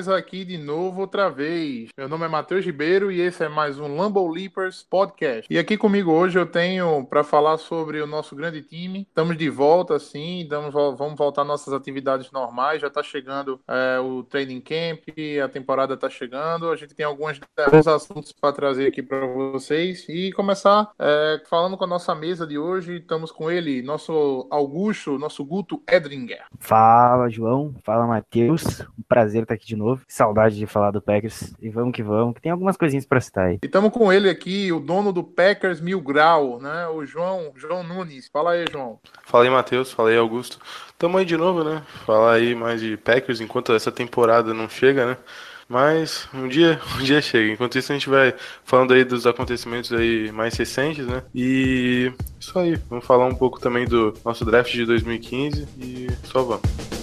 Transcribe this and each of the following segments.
nós aqui de novo outra vez. Meu nome é Matheus Ribeiro e esse é mais um Lambo Leapers Podcast. E aqui comigo hoje eu tenho para falar sobre o nosso grande time. Estamos de volta, sim, vamos voltar às nossas atividades normais. Já está chegando é, o training camp, a temporada está chegando. A gente tem alguns, alguns assuntos para trazer aqui para vocês e começar é, falando com a nossa mesa de hoje. Estamos com ele, nosso Augusto, nosso Guto Edringer. Fala, João. Fala, Matheus. Um prazer estar aqui de novo. Saudade de falar do Packers. E vamos que vamos, que tem algumas coisinhas para citar aí. E estamos com ele aqui, o dono do Packers Mil Grau, né? O João, João Nunes. Fala aí, João. Fala aí, Matheus. Fala aí, Augusto. Tamo aí de novo, né? Falar aí mais de Packers enquanto essa temporada não chega, né? Mas um dia, um dia chega. Enquanto isso, a gente vai falando aí dos acontecimentos aí mais recentes, né? E isso aí. Vamos falar um pouco também do nosso draft de 2015 e só vamos.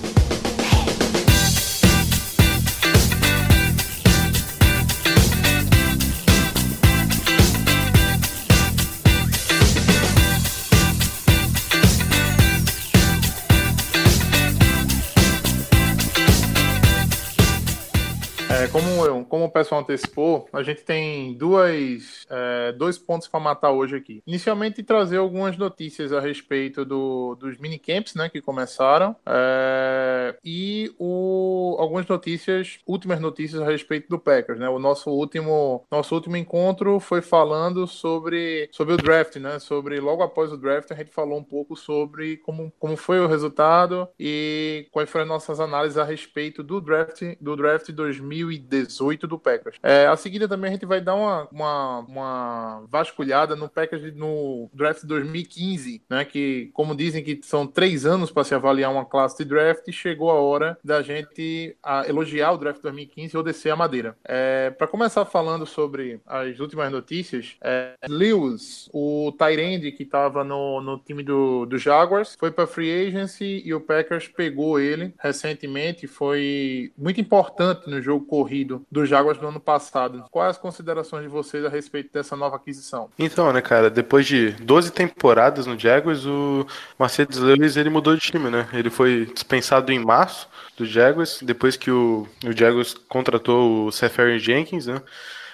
Como, o pessoal antecipou, a gente tem duas, é, dois pontos para matar hoje aqui. Inicialmente, trazer algumas notícias a respeito do, dos minicamps né, que começaram é, e o, algumas notícias, últimas notícias a respeito do Packers. Né? O nosso último, nosso último encontro foi falando sobre, sobre o draft, né? sobre logo após o draft, a gente falou um pouco sobre como, como foi o resultado e quais foram as nossas análises a respeito do draft, do draft 2000 2018 do Packers. É, a seguida também a gente vai dar uma, uma, uma vasculhada no Packers no draft 2015, né? Que, como dizem que são três anos para se avaliar uma classe de draft, chegou a hora da gente a, elogiar o draft 2015 ou descer a madeira. É, para começar falando sobre as últimas notícias, é, Lewis, o Tyrande que estava no, no time do, do Jaguars, foi para free agency e o Packers pegou ele recentemente. Foi muito importante no jogo corrido Jaguars no ano passado. Quais as considerações de vocês a respeito dessa nova aquisição? Então, né, cara, depois de 12 temporadas no Jaguars, o Mercedes Lewis ele mudou de time, né? Ele foi dispensado em março do Jaguars, depois que o, o Jaguars contratou o Seferian Jenkins, né?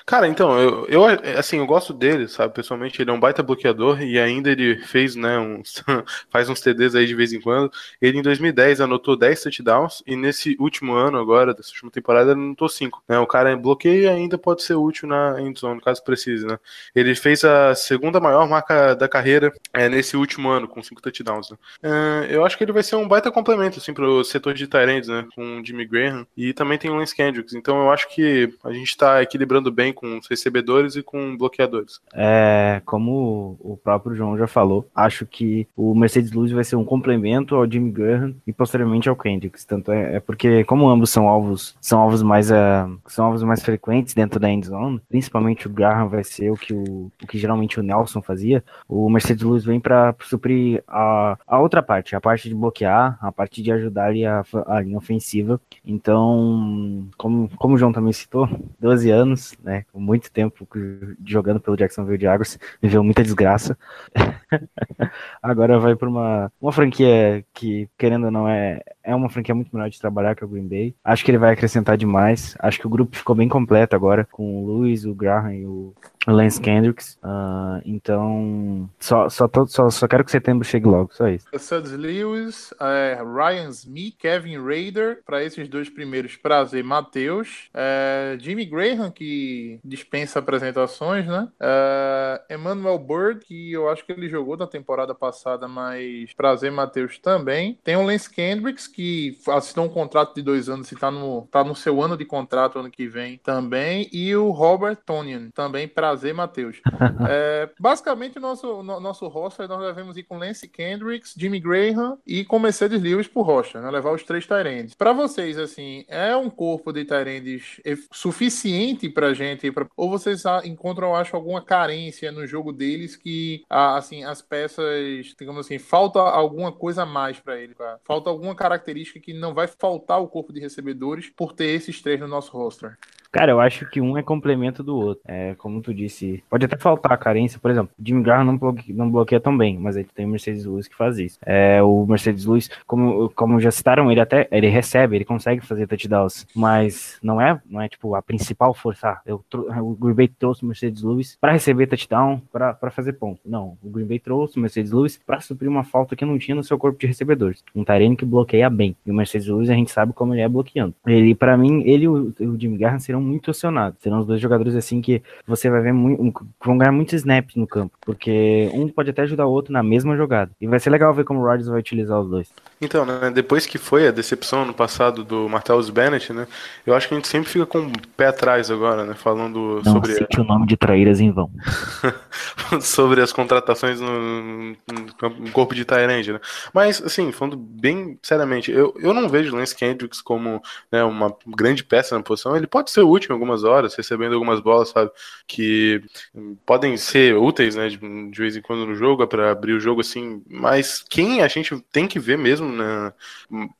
Cara, então, eu, eu assim, eu gosto dele, sabe? Pessoalmente, ele é um baita bloqueador e ainda ele fez, né, uns, faz uns TDs aí de vez em quando. Ele em 2010 anotou 10 touchdowns e nesse último ano agora, dessa última temporada, ele anotou 5, né? O cara bloqueia e ainda pode ser útil na endzone, caso precise, né? Ele fez a segunda maior marca da carreira é, nesse último ano, com 5 touchdowns, né? É, eu acho que ele vai ser um baita complemento, assim, pro setor de Tyrants, né? Com o Jimmy Graham e também tem o Lance Kendricks, então eu acho que a gente tá equilibrando bem com os recebedores e com bloqueadores. É, como o próprio João já falou, acho que o Mercedes Lewis vai ser um complemento ao Jimmy Graham e posteriormente ao Kendricks. Tanto é, é porque como ambos são alvos, são alvos mais uh, são alvos mais frequentes dentro da end zone, principalmente o Graham vai ser o que o, o que geralmente o Nelson fazia. O Mercedes Lewis vem para suprir a, a outra parte, a parte de bloquear, a parte de ajudar ali a, a linha ofensiva. Então, como, como o João também citou, 12 anos, né? Muito tempo jogando pelo Jacksonville Jaguars, viveu muita desgraça. Agora vai para uma, uma franquia que, querendo ou não, é, é uma franquia muito melhor de trabalhar que o Green Bay. Acho que ele vai acrescentar demais. Acho que o grupo ficou bem completo agora, com o Luiz, o Graham e o Lance Kendricks. Uh, então, só, só, tô, só, só quero que setembro chegue logo, só isso. Suds Lewis, é, Ryan Smith, Kevin Raider, para esses dois primeiros, prazer, Matheus. É, Jimmy Graham, que dispensa apresentações, né? É, Emmanuel Bird, que eu acho que ele jogou na temporada passada, mas prazer, Matheus também. Tem o Lance Kendricks, que assinou um contrato de dois anos e está no, tá no seu ano de contrato ano que vem também. E o Robert Tonian, também prazer, Matheus. é, basicamente, o nosso, no, nosso roster nós devemos ir com Lance Kendricks, Jimmy Graham e com Mercedes Lewis por rocha, né? Levar os três Tyrands. Para vocês, assim, é um corpo de Tyrands suficiente pra gente? Pra, ou vocês encontram, acho, alguma carência no jogo deles que, assim, as peças, digamos assim, falta alguma coisa a mais para ele, cara? Falta alguma característica que não vai faltar o corpo de recebedores por ter esses três no nosso roster? Cara, eu acho que um é complemento do outro. É, como tu disse, pode até faltar a carência, por exemplo, o Jimmy Graham não bloqueia, não bloqueia tão bem, mas aí tem o Mercedes Lewis que faz isso. É, o Mercedes Lewis, como, como já citaram, ele até ele recebe, ele consegue fazer touchdowns, mas não é, não é tipo a principal força. Ah, eu, o Green Bay trouxe o Mercedes Lewis para receber touchdown, para fazer ponto. Não, o Green Bay trouxe o Mercedes Lewis para suprir uma falta que não tinha no seu corpo de recebedores. Um Tyrene que bloqueia bem. E o Mercedes Lewis a gente sabe como ele é bloqueando. Ele, para mim, ele e o, o Jimmy Graham serão muito acionados. Serão os dois jogadores assim que você vai ver muito, vão ganhar muitos snaps no campo, porque um pode até ajudar o outro na mesma jogada. E vai ser legal ver como o Rodgers vai utilizar os dois. Então, né, depois que foi a decepção no passado do Martellus Bennett, né, eu acho que a gente sempre fica com o pé atrás agora, né, falando Não sobre cite o nome de traíras em vão. sobre as contratações no, no corpo de Tyrande, né? Mas, assim, falando bem seriamente, eu, eu não vejo Lance Kendricks como né, uma grande peça na posição. Ele pode ser útil em algumas horas, recebendo algumas bolas, sabe, que podem ser úteis, né, de, de vez em quando no jogo, para abrir o jogo, assim. Mas quem a gente tem que ver mesmo, né,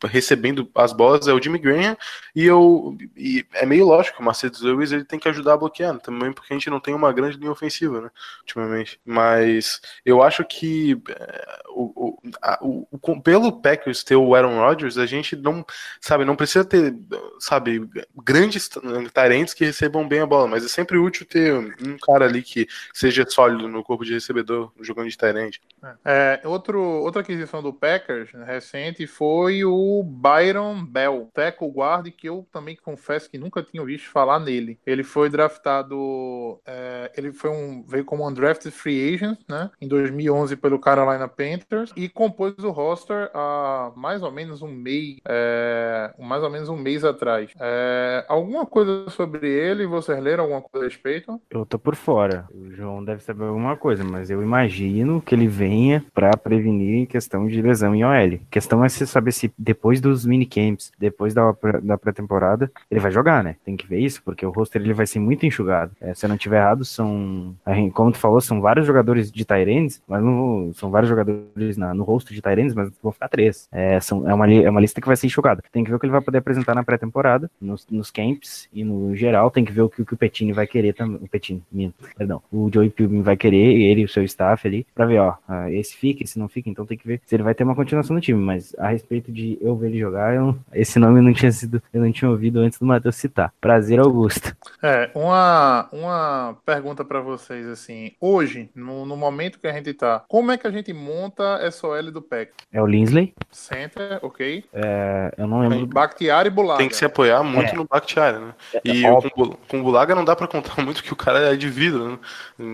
recebendo as bolas é o Jimmy Graham, e eu e é meio lógico, o Mercedes Lewis ele tem que ajudar a bloquear, também porque a gente não tem uma grande linha ofensiva, né, ultimamente. Mas eu acho que é, o, o, o, pelo Packers ter o Aaron Rodgers, a gente não, sabe, não precisa ter, sabe, grandes tarentes que recebam bem a bola, mas é sempre útil ter um cara ali que seja sólido no corpo de recebedor jogando de tarente. É, outro, outra aquisição do Packers né, recente foi o Byron Bell, tackle guard, que eu também confesso que nunca tinha visto falar nele. Ele foi draftado, é, ele foi um veio como undrafted free agent, né, em 2011 pelo Carolina Panthers e compôs o roster há mais ou menos um mês, é, mais ou menos um mês atrás. É, alguma coisa sobre ele, vocês leram alguma coisa a respeito? Eu tô por fora. O João deve saber alguma coisa, mas eu imagino que ele venha para prevenir questão de lesão em OL. A questão é se saber se depois dos minicamps, depois da, da pré-temporada, ele vai jogar, né? Tem que ver isso, porque o roster ele vai ser muito enxugado. É, se eu não tiver errado, são, como tu falou, são vários jogadores de Tyrands, mas não, são vários jogadores na, no rosto de Tyrands, mas vão ficar três. É, são, é, uma, é uma lista que vai ser enxugada. Tem que ver o que ele vai poder apresentar na pré-temporada, nos, nos camps e no geral. Tem que ver o que, o, que o Petini vai querer também. O Petini, minto, perdão. O Joey Pilgrim vai querer, ele e o seu staff ali, pra ver, ó, ah, esse fica, esse não fica, então tem que ver se ele vai ter uma continuação no time. Mas a respeito de eu ver ele jogar, eu, esse nome não tinha sido, eu não tinha ouvido antes do Matheus citar. Prazer, Augusto. É, uma, uma pergunta para vocês, assim, hoje, no, no momento que a gente tá, como é que a gente monta essa OL do PEC? É o Linsley. Center, ok. É, eu não lembro. Bakhtiari e Bulaga. Tem que se apoiar muito é. no Bakhtiari, né? E é, com, com o Bulaga não dá para contar muito que o cara é de vidro, né?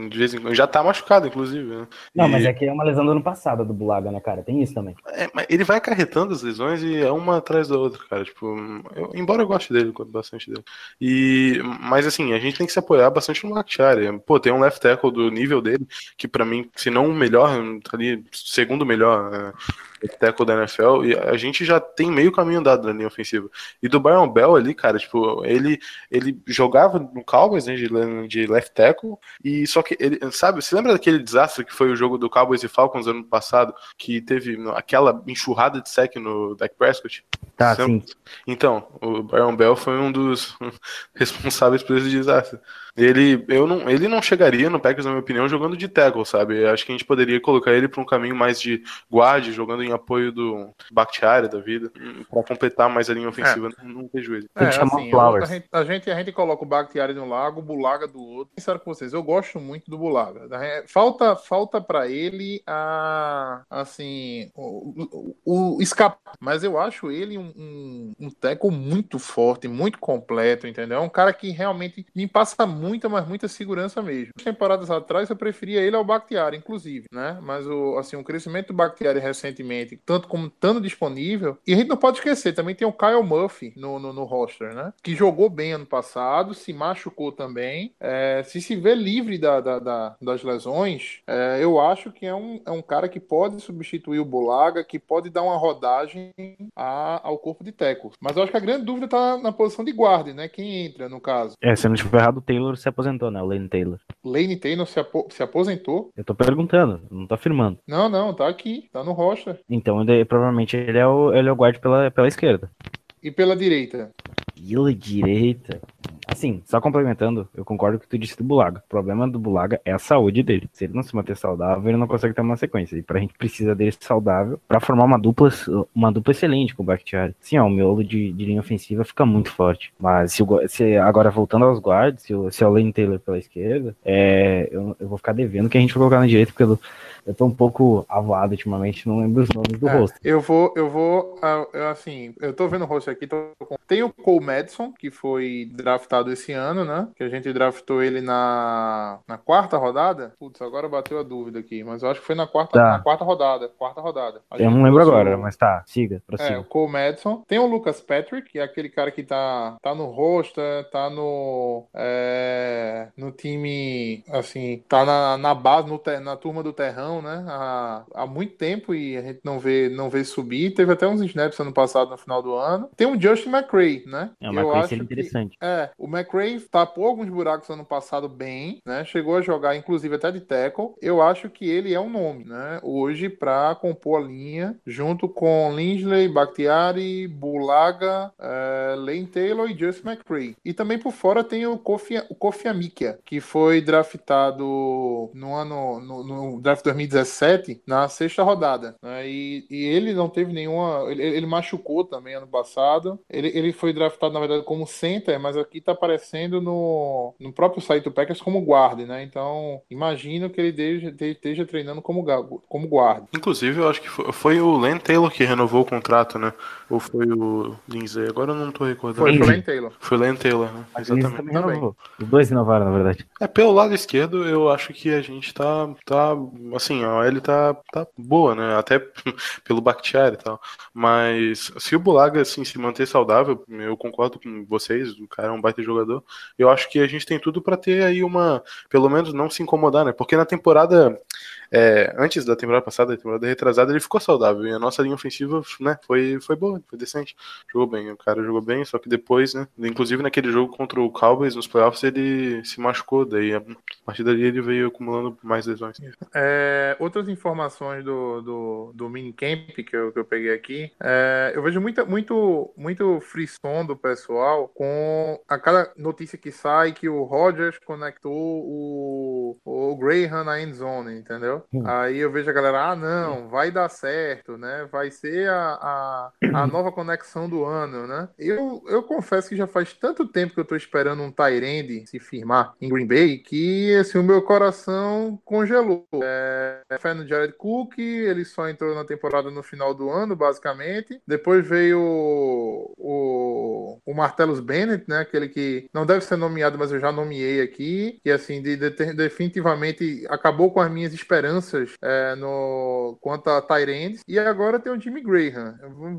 De vez em quando. Já tá machucado, inclusive. Né? Não, e... mas é que é uma lesão do ano passado do Bulaga, né, cara? Tem isso também. É, mas ele vai acarretando as lesões e é uma atrás da outra, cara. Tipo, eu, embora eu goste dele, gosto bastante dele. E, mas assim, a gente tem que se apoiar bastante no Bakhtiari. Pô, tem um left tackle do nível dele, que para mim, se não o melhor, tá ali, segundo melhor. É tackle da NFL, e a gente já tem meio caminho andado na linha ofensiva. E do Byron Bell ali, cara, tipo, ele, ele jogava no Cowboys, né, de, de left tackle, e só que ele, sabe, você lembra daquele desastre que foi o jogo do Cowboys e Falcons ano passado, que teve aquela enxurrada de sec no Dak Prescott? Tá, sim. Então, o Byron Bell foi um dos responsáveis por esse desastre. Ele, eu não, ele não chegaria no Packers, na minha opinião, jogando de tackle, sabe? Acho que a gente poderia colocar ele para um caminho mais de guard, jogando em apoio do Bakhtiari da vida, para completar mais a linha ofensiva. É. Não, não, vejo ele. É, assim, a, gente, a, gente, a gente coloca o Bakhtiari de um lado, o Bulaga do outro. Sincero com vocês, eu gosto muito do Bulaga. Falta, falta para ele a, assim, o, o, o escape. Mas eu acho ele um, um, um tackle muito forte, muito completo, entendeu? É um cara que realmente me passa muita, mas muita segurança mesmo. Temporadas atrás eu preferia ele ao Bakhtiari, inclusive, né? Mas o, assim, o crescimento do Bakhtiari recentemente tanto como estando disponível. E a gente não pode esquecer, também tem o Kyle Murphy no, no, no roster, né? Que jogou bem ano passado, se machucou também. É, se se vê livre da, da, da- das lesões, é, eu acho que é um, é um cara que pode substituir o Bulaga, que pode dar uma rodagem a- ao corpo de Teco. Mas eu acho que a grande dúvida tá na posição de guarda, né? Quem entra, no caso. É, se eu não estiver errado, o Taylor se aposentou, né? O Lane Taylor. Lane Taylor se, apo- se aposentou? Eu tô perguntando, não tô afirmando. Não, não, tá aqui, tá no roster. Então, ele- provavelmente ele é o, ele é o guard pela, pela esquerda. E pela direita? Pela direita. Assim, só complementando, eu concordo com o que tu disse do Bulaga. O problema do Bulaga é a saúde dele. Se ele não se manter saudável, ele não consegue ter uma sequência. E pra gente precisa dele saudável pra formar uma dupla, uma dupla excelente com o Bakhtiari. Sim, ó, o miolo de, de linha ofensiva fica muito forte. Mas se, o se agora voltando aos guards, se o, se é o Lane Taylor pela esquerda, é, eu, eu vou ficar devendo que a gente vai colocar na direita, porque eu, eu tô um pouco avoado ultimamente, não lembro os nomes do É, rosto. Eu vou, eu vou, ah, assim, eu tô vendo o rosto aqui, tô com- tem o Cole Madison, que foi draftado esse ano, né? Que a gente draftou ele na, na quarta rodada. Putz, agora bateu a dúvida aqui, mas eu acho que foi na quarta, Tá. na quarta rodada, quarta rodada. A Eu não lembro agora, o- mas tá, siga, É, prossiga. o Cole Madison. Tem o Lucas Patrick, que é aquele cara que tá, tá no roster, tá no, é, no time, assim, tá na, na base, no na turma do terrão, né? Há, há muito tempo e a gente não vê, não vê subir. Teve até uns snaps ano passado, no final do ano. Tem o Justin McRae, né? É uma Eu coisa acho que- interessante. é, o McRae tapou alguns buracos ano passado bem, né? Chegou a jogar, inclusive, até de tackle. Eu acho que ele é um nome, né? Hoje, para compor a linha, junto com Lindley, Bakhtiari, Bulaga, eh, Lane Taylor e Justin McRae. E também por fora tem o Kofi, o Kofi Amikia, que foi draftado no ano, no, no draft 2017, na sexta rodada. né? E, e ele não teve nenhuma. Ele, ele machucou também ano passado. Ele, ele foi draftado, na verdade, como center, mas aqui tá aparecendo no, no próprio site do Packers como guarda, né? Então, imagino que ele esteja, esteja treinando como, como guarda. Inclusive, eu acho que foi, foi o Len Taylor que renovou o contrato, né? Ou foi o Lindsay? Agora eu não tô recordando. Foi, foi Lane Taylor. Foi o Len Taylor, né? Exatamente. renovou. Os dois renovaram, na verdade. É, pelo lado esquerdo, eu acho que a gente tá, tá assim, a OL tá, tá boa, né? Até pelo Bakhtiari e tal. Mas se o Bulaga, assim, se manter saudável, eu concordo com vocês, o cara é um baita jogador. Eu acho que a gente tem tudo pra ter aí uma, pelo menos não se incomodar, né? Porque na temporada, é, antes da temporada passada, temporada retrasada, ele ficou saudável. E a nossa linha ofensiva, né, foi, foi boa, foi decente. Jogou bem, o cara jogou bem, só que depois, né, inclusive naquele jogo contra o Cowboys, nos playoffs, ele se machucou, daí a partir dali ele veio acumulando mais lesões. É, outras informações do, do, do minicamp que eu, que eu peguei aqui, é, eu vejo muita, muito, muito frisson do pessoal com a cada notícia que sai que o Rodgers conectou o, o Graham na end zone, entendeu? Hum. Aí eu vejo a galera, ah, não, vai dar certo, né? Vai ser a, a, a nova conexão do ano, né? Eu, eu confesso que já faz tanto tempo que eu tô esperando um Tyrande se firmar em Green Bay que assim, o meu coração congelou. É, fé no Jared Cook, ele só entrou na temporada no final do ano, basicamente. Depois veio o, o, o Martellus Bennett, né? Aquele que não deve ser nomeado, mas eu já nomeei aqui. Que assim, de, de- definitivamente acabou com as minhas esperanças é, no, quanto a Tyrands. E agora tem o Jimmy Graham.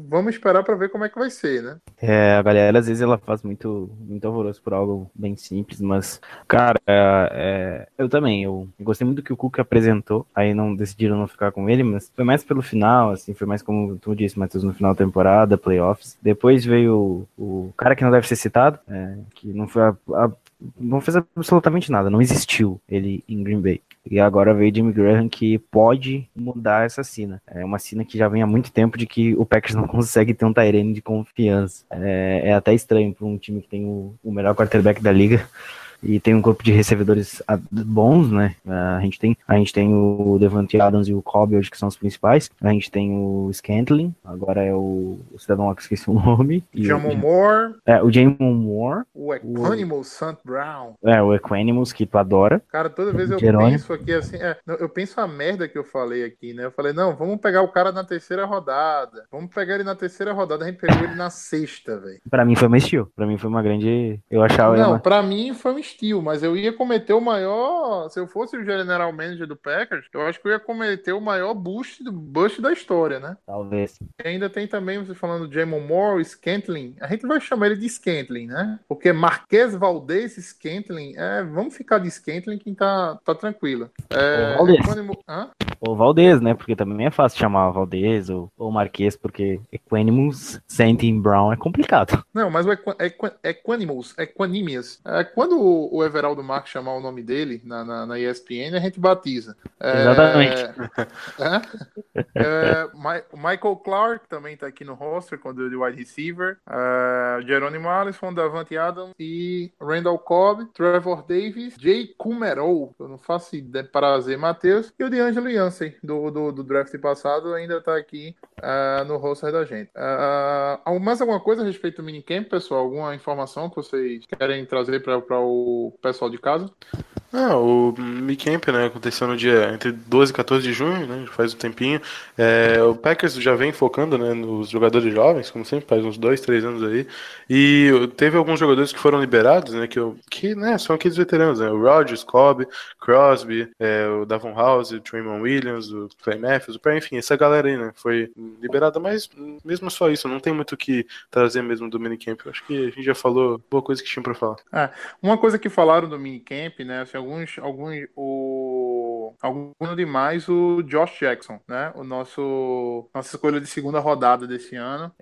Vamos esperar para ver como é que vai ser, né? É, a galera às vezes ela faz muito, muito alvoroço por algo bem simples, mas, cara, é, é, eu também, eu gostei muito do que o Cook apresentou, aí não decidiram não ficar com ele, mas foi mais pelo final, assim, foi mais como tu disse, Matheus, no final da temporada, playoffs. Depois veio o, o cara que não deve ser citado, é, que não foi a- a- não fez absolutamente nada, não existiu ele em Green Bay. E agora veio Jimmy Graham que pode mudar essa cena. É uma cena que já vem há muito tempo de que o Packers não consegue ter um Tyrene de confiança. É, é até estranho para um time que tem o, o melhor quarterback da liga e tem um corpo de recebedores ah, bons, né? A gente tem, a gente tem o Devante Adams e o Cobb hoje que são os principais. A gente tem o Scantling, agora é o, o cidadão lá que esqueci o nome. E Jamon o, Moore, é, o Jamon Moore, o Equanimal Sant Brown. é, o Equanimous, que tu adora. Cara, toda vez eu Jerônimo. penso aqui assim, é, eu penso a merda que eu falei aqui, né? Eu falei, não, vamos pegar o cara na terceira rodada. Vamos pegar ele na terceira rodada. A gente pegou ele na sexta, velho. Pra mim foi uma estilo. Pra mim foi uma grande. Eu achava. Não, uma- pra mim foi um steal, mas eu ia cometer o maior. Se eu fosse o general manager do Packers, eu acho que eu ia cometer o maior boost, boost da história, né? Talvez. E ainda tem também, você falando de Jamon Moore, Scantling. A gente vai chamar ele de Scantling, né? Porque Marquês Valdez Scantling, é, vamos ficar de Scantling que tá, tá tranquilo. É, Valdez. Hã? Ou Valdez, né? Porque também é fácil chamar Valdez ou, ou Marquês, porque Equanimus, Saintin Brown é complicado. Não, mas o Equa- Equa- Equanimals, Equanimias. É, quando o, o Everaldo Marques chamar o nome dele na, na, na ESPN, a gente batiza. É, Exatamente. é. É, Michael Clark também tá aqui no roster, quando de wide receiver. É, Jerônimo Allison, Davante Adams e Randall Cobb, Trevor Davis, Jay Kumerow, eu não faço ideia, prazer, Matheus, e o DeAngelo Yancey, do, do, do draft passado, ainda tá aqui ah, no roster da gente. Ah, mais alguma coisa a respeito do minicamp, pessoal? Alguma informação que vocês querem trazer para o pessoal de casa? Ah, o Camp, né, aconteceu no dia entre 12 e 14 de junho, né, faz um tempinho. É, o Packers já vem focando, né, nos jogadores jovens, como sempre, faz uns dois, três anos aí. E teve alguns jogadores que foram liberados, né, que, eu- que né, são aqueles veteranos, né, o Rodgers, Cobb, Crosby, é, o Davon House, o Trayvon Williams, o Clay Matthews, o- enfim, essa galera aí, né, foi liberada, mas mesmo só isso, não tem muito o que trazer mesmo do minicamp. Eu acho que a gente já falou boa coisa que tinha pra falar. Uma coisa que falaram do minicamp, né? Assim, alguns, alguns, o, alguns demais o Josh Jackson, né? O nosso, nossa escolha de segunda rodada desse ano.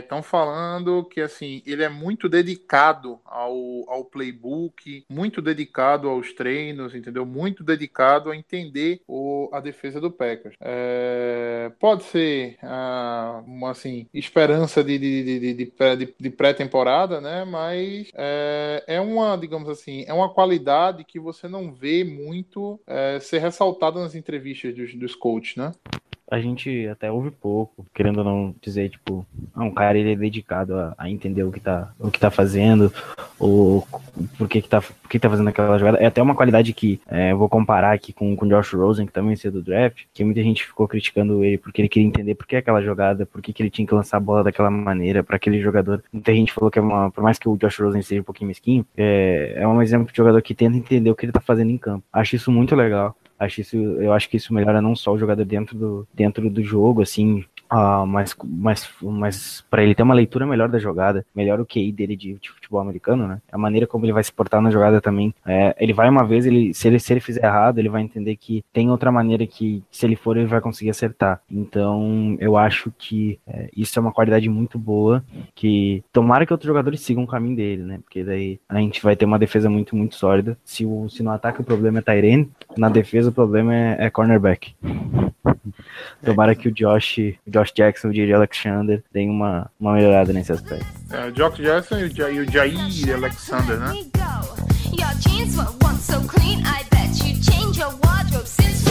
Estão falando que assim ele é muito dedicado ao, ao playbook, muito dedicado aos treinos, entendeu? Muito dedicado a entender o, a defesa do Packers. É, pode ser ah, uma assim esperança de, de, de, de- de- de pré-temporada, né? Mas é, é uma, digamos assim, é uma qualidade que você não vê muito é, ser nas entrevistas dos, dos coaches, né? A gente até ouve pouco, querendo ou não dizer, tipo, ah, um cara ele é dedicado a, a entender o que tá, o que tá fazendo, ou por que que tá, por que tá fazendo aquela jogada. É até uma qualidade que é, vou comparar aqui com o Josh Rosen, que também saiu do draft, que muita gente ficou criticando ele porque ele queria entender por que aquela jogada, por que, que ele tinha que lançar a bola daquela maneira para aquele jogador. Muita gente falou que é uma, por mais que o Josh Rosen seja um pouquinho mesquinho, é, é um exemplo de jogador que tenta entender o que ele tá fazendo em campo. Acho isso muito legal. Acho isso, eu acho que isso melhora não só o jogador dentro do, dentro do jogo, assim, mas, mas, mas para ele ter uma leitura melhor da jogada, melhor o QI dele de, de futebol americano, né? A maneira como ele vai se portar na jogada também. É, ele vai uma vez, ele, se, ele, se ele fizer errado, ele vai entender que tem outra maneira que, se ele for, ele vai conseguir acertar. Então, eu acho que é, isso é uma qualidade muito boa, que tomara que outros jogadores sigam o caminho dele, né? Porque daí a gente vai ter uma defesa muito, muito sólida. Se, o, se no ataque o problema é Tyrene, na defesa o problema é, é cornerback. Tomara que o Josh, o Josh Jackson e o J.J. Alexander deem uma, uma melhorada nesse aspecto. É, o Jock Jackson e o, Ja- e o Jair Alexander, né? Your jeans were once so clean, I bet you changed your wardrobe since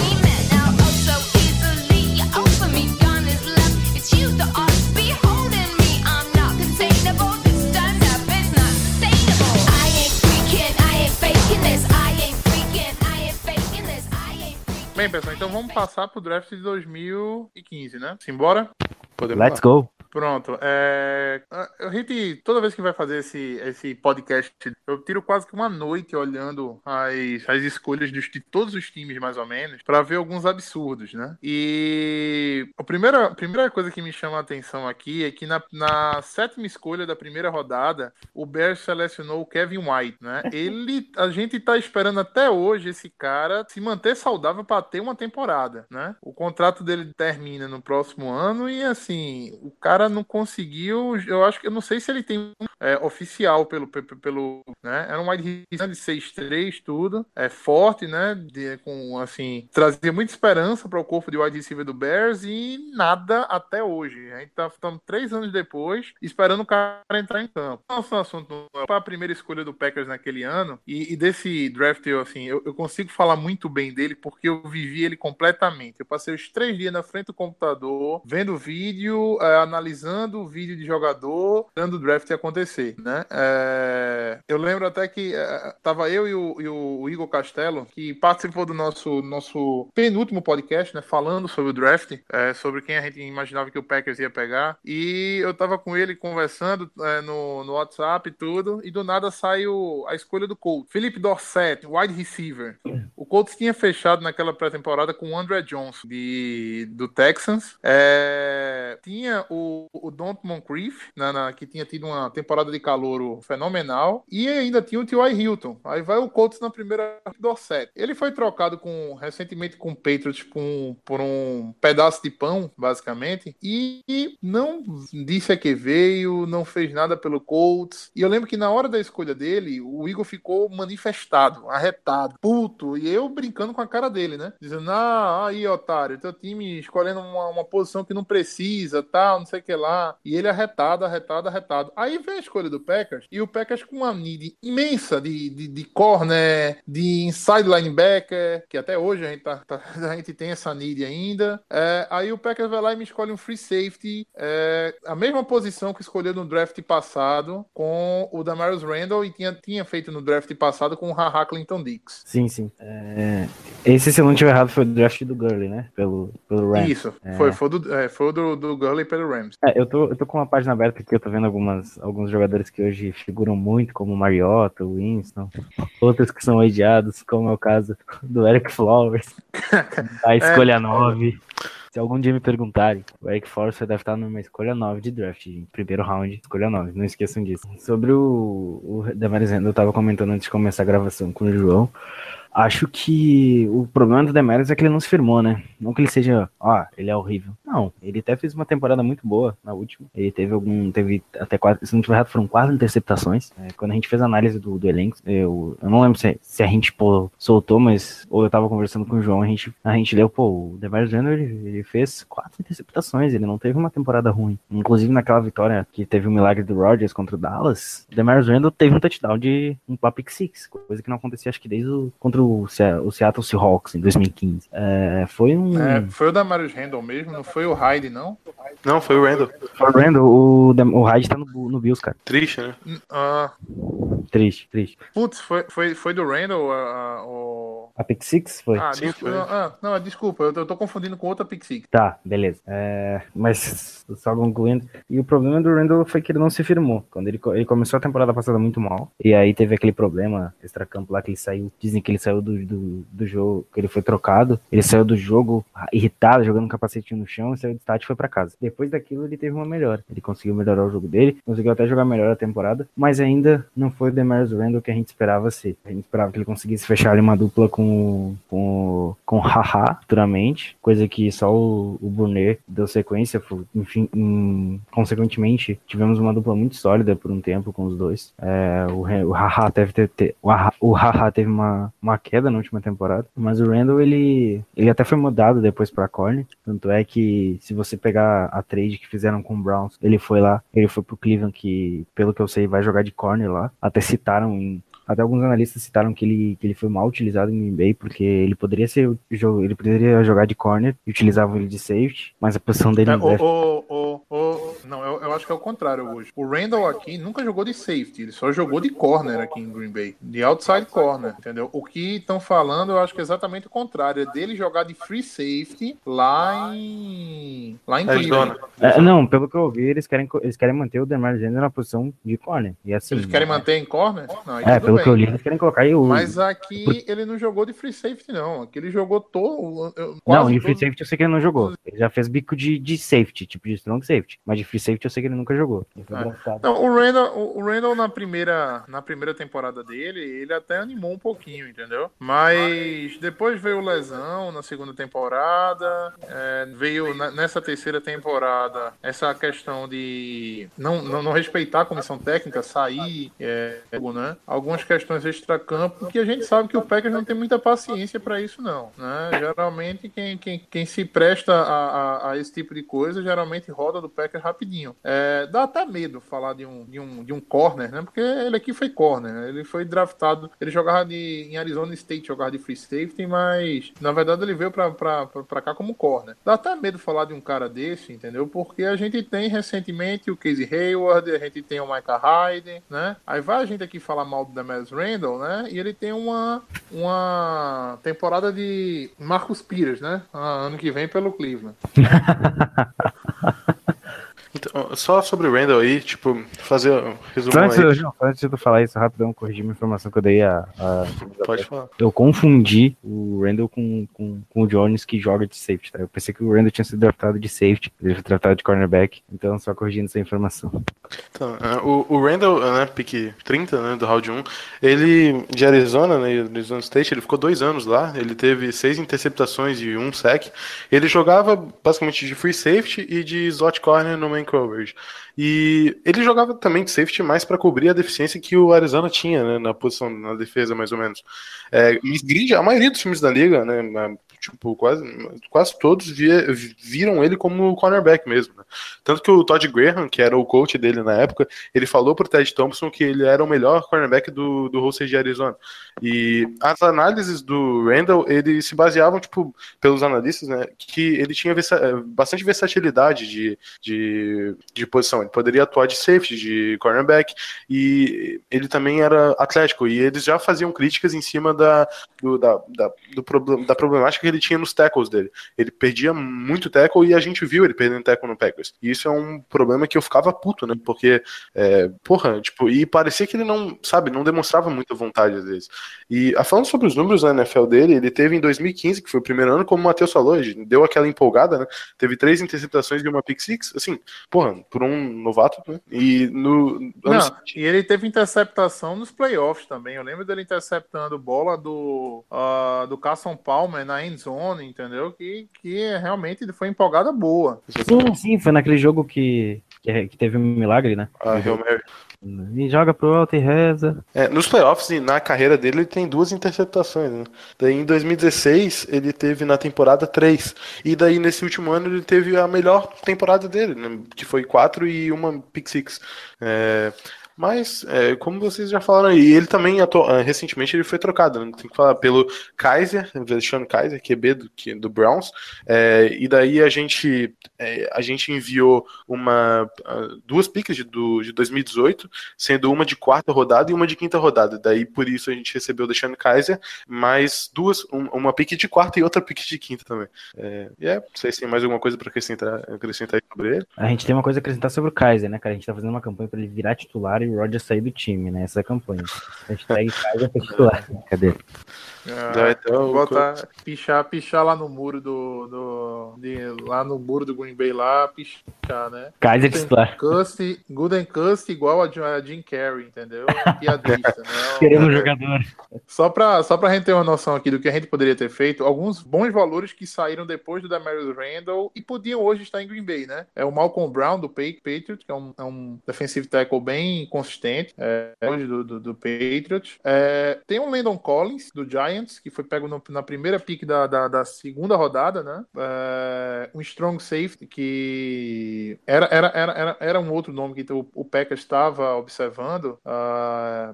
Bem, pessoal, então vamos passar pro draft de 2015, né? Simbora? Podemos Let's go! Pronto. É, a gente, toda vez que vai fazer esse, esse podcast, eu tiro quase que uma noite olhando as, as escolhas dos, de todos os times, mais ou menos, para ver alguns absurdos, né? E a primeira, a primeira coisa que me chama a atenção aqui é que na, na sétima escolha da primeira rodada, o Bears selecionou o Kevin White, né? Ele, a gente tá esperando até hoje esse cara se manter saudável para ter uma temporada, né? O contrato dele termina no próximo ano e assim, o cara não conseguiu, eu acho que eu não sei se ele tem é, oficial pelo pe- pe- pelo, né? Era um wide receiver de 6'3 tudo, é forte, né? De, com assim, trazia muita esperança para o corpo de wide receiver do Bears e nada até hoje. A gente tá estamos três anos depois esperando o cara entrar em campo. Nosso assunto para a primeira escolha do Packers naquele ano e, e desse draft eu assim, eu, eu consigo falar muito bem dele porque eu vivi ele completamente. Eu passei os três dias na frente do computador vendo vídeo, é, analisando o vídeo de jogador, dando o draft acontecer, né? É, eu lembro até que é, tava eu e o, e o Igor Castelo, que participou do nosso, nosso penúltimo podcast, né? Falando sobre o draft, é, sobre quem a gente imaginava que o Packers ia pegar. E eu tava com ele conversando é, no, no WhatsApp e tudo, e do nada saiu a escolha do Colts. Felipe Dorset, wide receiver. O Colts tinha fechado naquela pré-temporada com o André Johnson, de, do Texans. É, tinha o, o Don Moncrief, na, na- que tinha tido uma temporada de calouro fenomenal. E ainda tinha o T.Y. Hilton. Aí vai o Colts na primeira Dorset. Ele foi trocado com recentemente com o Patriots por um, pedaço de pão, basicamente. E não disse a que veio, não fez nada pelo Colts. E eu lembro que na hora da escolha dele, o Igor ficou manifestado, arretado, puto. E eu brincando com a cara dele, né? Dizendo, ah, aí, otário, teu time escolhendo uma, uma posição que não precisa, tal, não sei o que lá. E ele arretado, arretado, arretado. Aí vem a escolha do Packers, e o Packers com uma need imensa de, de, de corner, de inside linebacker, que até hoje a gente, tá, tá- a gente tem essa need ainda. É, aí o Packers vai lá e me escolhe um free safety, é, a mesma posição que escolheu no draft passado com o Damarius Randall e tinha, tinha feito no draft passado com o Haha Clinton Dix. Sim, sim. É, Esse, se eu não tiver errado, foi o draft do Gurley, né? Pelo, pelo Rams. Isso, foi, foi, do, é, foi do, do Gurley pelo Rams. É, eu tô, eu tô com uma página aberta aqui, eu tô vendo algumas, alguns jogadores que hoje figuram muito, como o Mariota, o Winston, outros que são odiados, como é o caso do Eric Flowers, a escolha 9. Se algum dia me perguntarem, o Eric Flowers deve estar numa escolha 9 de draft, gente. Primeiro round, escolha 9, não esqueçam disso. Sobre o, o Demaris eu tava comentando antes de começar a gravação com o João. Acho que o problema do Demaris é que ele não se firmou, né? Não que ele seja, ó, ele é horrível. Não, ele até fez uma temporada muito boa na última. Ele teve algum, teve até quatro, se não tiver errado, foram quatro interceptações. É, quando a gente fez a análise do, do elenco, eu, eu não lembro se, se a gente, pô, soltou, mas, ou eu tava conversando com o João, a gente, a gente leu, pô, o Demaris Randall, ele, ele fez quatro interceptações, ele não teve uma temporada ruim. Inclusive naquela vitória que teve o milagre do Rodgers contra o Dallas, o Demaris Randall teve um touchdown de um pick six, coisa que não acontecia acho que desde o, contra o, Se- o Seattle Seahawks em 2015. É, foi um... É, foi o Damarius Randall mesmo, não foi o Hyde, não? Não, foi o Randall. O Randall, o, o Hyde tá no, no Bills, cara. Triste, né? Ah, Triste, triste. putz, foi, foi, foi do Randall a- a- o. A pick six foi? Ah, desculpa, foi. não, ah, não, desculpa, eu tô, eu tô confundindo com outra Pick Six. Tá, beleza. É, mas só concluindo. E o problema do Randall foi que ele não se firmou. Quando ele, ele começou a temporada passada muito mal. E aí teve aquele problema extracampo lá que ele saiu. Dizem que ele saiu do, do, do jogo, que ele foi trocado. Ele saiu do jogo irritado, jogando um capacetinho no chão, saiu do estádio e foi pra casa. Depois daquilo ele teve uma melhora. Ele conseguiu melhorar o jogo dele, conseguiu até jogar melhor a temporada, mas ainda não foi o Demarius Randall que a gente esperava ser. A gente esperava que ele conseguisse fechar ali uma dupla com, com, com o Haha futuramente, coisa que só o, o deu sequência. Enfim, em- consequentemente, tivemos uma dupla muito sólida por um tempo com os dois. É, o, o Haha deve ter, o Haha, o Haha teve uma, uma queda na última temporada, mas o Randall ele, ele até foi mudado depois pra corner. Tanto é que se você pegar a trade que fizeram com o Browns, ele foi lá, ele foi pro Cleveland, que pelo que eu sei vai jogar de corner lá. Até citaram em até alguns analistas citaram que ele, que ele foi mal utilizado em Green Bay, porque ele poderia ser o jogo, ele poderia jogar de corner e utilizavam ele de safety, mas a posição dele É, no draft o- não, eu, eu acho que é o contrário hoje. O Randall aqui nunca jogou de safety, ele só jogou de corner aqui em Green Bay. De outside corner, entendeu? O que estão falando, eu acho que é exatamente o contrário. É dele jogar de free safety lá em. Lá em Arizona. Cleveland. É, não, pelo que eu vi, eles querem, eles querem manter o DeMar Jr. na posição de corner. E assim, Eles querem manter em corner? Não, É, pelo bem. que eu li, eles querem colocar aí o. Mas aqui ele não jogou de free safety, não. Aqui ele jogou todo. Não, de free todo- safety eu sei que ele não jogou. Ele já fez bico de, de safety, tipo de strong safety. Mas de free safety eu sei que ele nunca jogou. Ele. Não, o Randall, o- o Randall na primeira, na primeira temporada dele, ele até animou um pouquinho, entendeu? Mas depois veio lesão na segunda temporada, é, veio na- nessa terceira temporada essa questão de não, não, não respeitar a comissão técnica, sair, é, né? Algumas questões extra-campo que a gente sabe que o Packers não tem muita paciência para isso, não. Né? Geralmente quem, quem, quem se presta a, a, a esse tipo de coisa geralmente roda do Packers rapidinho. Rapidinho. É, dá até medo falar de um, de, um, de um corner, né? Porque ele aqui foi corner. né? Ele foi draftado. Ele jogava de, em Arizona State, jogava de free safety, mas na verdade ele veio pra, pra, pra, pra cá como corner. Dá até medo falar de um cara desse, entendeu? Porque a gente tem recentemente o Casey Hayward, a gente tem o Micah Hyde, né? Aí vai a gente aqui falar mal do Demers Randall, né? E ele tem uma, uma temporada de Marcus Peters, né? Ah, Ano que vem pelo Cleveland. Então, só sobre o Randall aí, tipo, fazer um resumo antes, aí. Só antes de tu falar isso rapidão, corrigir uma informação que eu dei a. a- Pode falar. Eu confundi o Randall com, com, com o Jones que joga de safety, tá? Eu pensei que o Randall tinha sido draftado de safety, ele foi draftado de cornerback, então só corrigindo essa informação. Então, é, o, o Randall, né, pick 30, né, do round 1, ele, de Arizona, né, Arizona State, ele ficou dois anos lá, ele teve seis interceptações e um sack, ele jogava basicamente de free safety e de slot corner no main coverage, e ele jogava também de safety mais para cobrir a deficiência que o Arizona tinha, né, na posição, na defesa, mais ou menos. É, grande, a maioria dos times da liga, né, tipo, quase, quase todos via- viram ele como cornerback mesmo, né? Tanto que o Todd Graham, que era o coach dele na época, ele falou pro Ted Thompson que ele era o melhor cornerback do, do roster de Arizona. E as análises do Randall, eles se baseavam, tipo, pelos analistas, né, que ele tinha bastante versatilidade de, de, de posição. Ele poderia atuar de safety, de cornerback, e ele também era atlético. E eles já faziam críticas em cima da, do, da, da, do problem, da problemática que ele tinha nos tackles dele. Ele perdia muito tackle e a gente viu ele perdendo tackle no Packers. E isso é um problema que eu ficava puto, né? Porque, é, porra, tipo, e parecia que ele não, sabe, não demonstrava muita vontade às vezes. E ah, falando sobre os números na NFL dele, ele teve em 2015, que foi o primeiro ano, como o Matheus falou, deu aquela empolgada, né? Teve três interceptações e uma pick six, assim, porra, por um novato, né? E no. Não, seguinte- e ele teve interceptação nos playoffs também. Eu lembro dele interceptando bola do, ah, do Carson Palmer na end zone, entendeu? Que, que realmente foi empolgada boa. Sim, sim, foi naquele jogo que, que, que teve um milagre, né? a Hail Mary. E joga pro alto e reza. É, nos playoffs e na carreira dele ele tem duas interceptações. Né? Daí em 2016 ele teve na temporada três. E daí nesse último ano ele teve a melhor temporada dele, né? que foi quatro e uma pick six. É, mas, é, como vocês já falaram aí, ele também ah, recentemente ele foi trocado, né? tem que falar pelo Kaiser, Sean Kaiser, QB do, que- do Browns, é, e daí a gente, é, a gente enviou uma, ah, duas picks de, do, de 2018, sendo uma de quarta rodada e uma de quinta rodada. Daí por isso a gente recebeu o Deshaun Kaiser, mais duas, um- uma pick de quarta e outra pick de quinta também. É, e é, não sei se tem mais alguma coisa para acrescentar, acrescentar sobre ele. A gente tem uma coisa a acrescentar sobre o Kaiser, né, cara? A gente tá fazendo uma campanha pra ele virar titular e o Roger sair do time, né? Essa é campanha. Hashtag Kaiser pra titular. Cadê? Daí, então, Ah, botar, pichar, pichar lá no muro do. do de- lá no muro do Green Bay lá, pichar, né? Kaiser Gooden titular. Cust, Gooden Cust igual a Jim- a Jim Carrey, entendeu? Piadista, né? Queremos É, jogador. Só pra, só pra gente ter uma noção aqui do que a gente poderia ter feito, alguns bons valores que saíram depois do Damaris Randall e podiam hoje estar em Green Bay, né? É o Malcolm Brown do Pa- Patriots, que é um, é um defensive tackle bem consistente, é, hoje do, do, do Patriots. É, tem o Landon Collins, do Giants, que foi pego no- na primeira pick da, da, da segunda rodada, né? É, um strong safety, que era, era, era, era, era um outro nome que o, o Packers estava observando.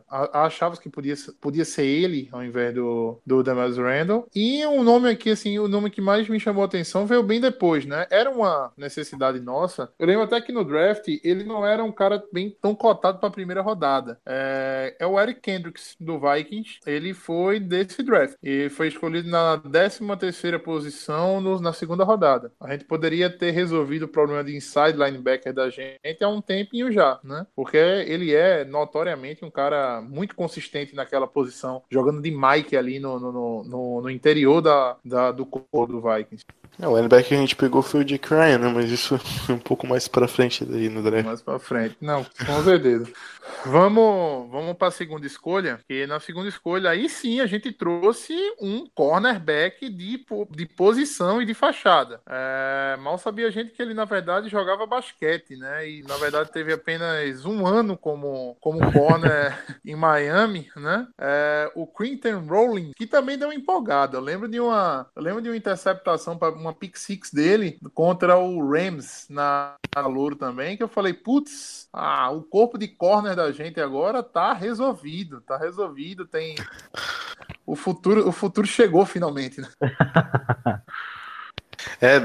a- achava que podia, podia ser ele ao invés do, do Damaris Randall. E um nome aqui, assim, o nome que mais me chamou a atenção veio bem depois, né? Era uma necessidade nossa. Eu lembro até que no draft ele não era um cara bem tão cotado para a primeira rodada. É, é o Eric Kendricks do Vikings. Ele foi desse draft e foi escolhido na 13 terceira posição no- na segunda rodada. A gente poderia ter resolvido o problema de inside linebacker da gente há um tempinho já, né? Porque ele é notoriamente um cara muito consistente naquela posição, jogando de Mike ali no, no, no- no, interior da, da- do corpo do Vikings. É, o linebacker que a gente pegou foi o Dick Ryan, né? Mas isso é um pouco mais pra frente daí no draft. Mais pra frente. Não, com certeza. Vamos, vamos para a segunda escolha. E na segunda escolha, aí sim a gente trouxe um cornerback de, de posição e de fachada. É, mal sabia a gente que ele, na verdade, jogava basquete, né? E na verdade teve apenas um ano como, como corner em Miami, né? É, o Quinton Rowling, que também deu uma empolgada. Eu lembro de uma, lembro de uma interceptação para uma pick six dele contra o Rams na, na Louro também, que eu falei, putz, ah, o corpo de corner da gente agora tá resolvido, tá resolvido, tem o futuro, o futuro chegou finalmente, né? É,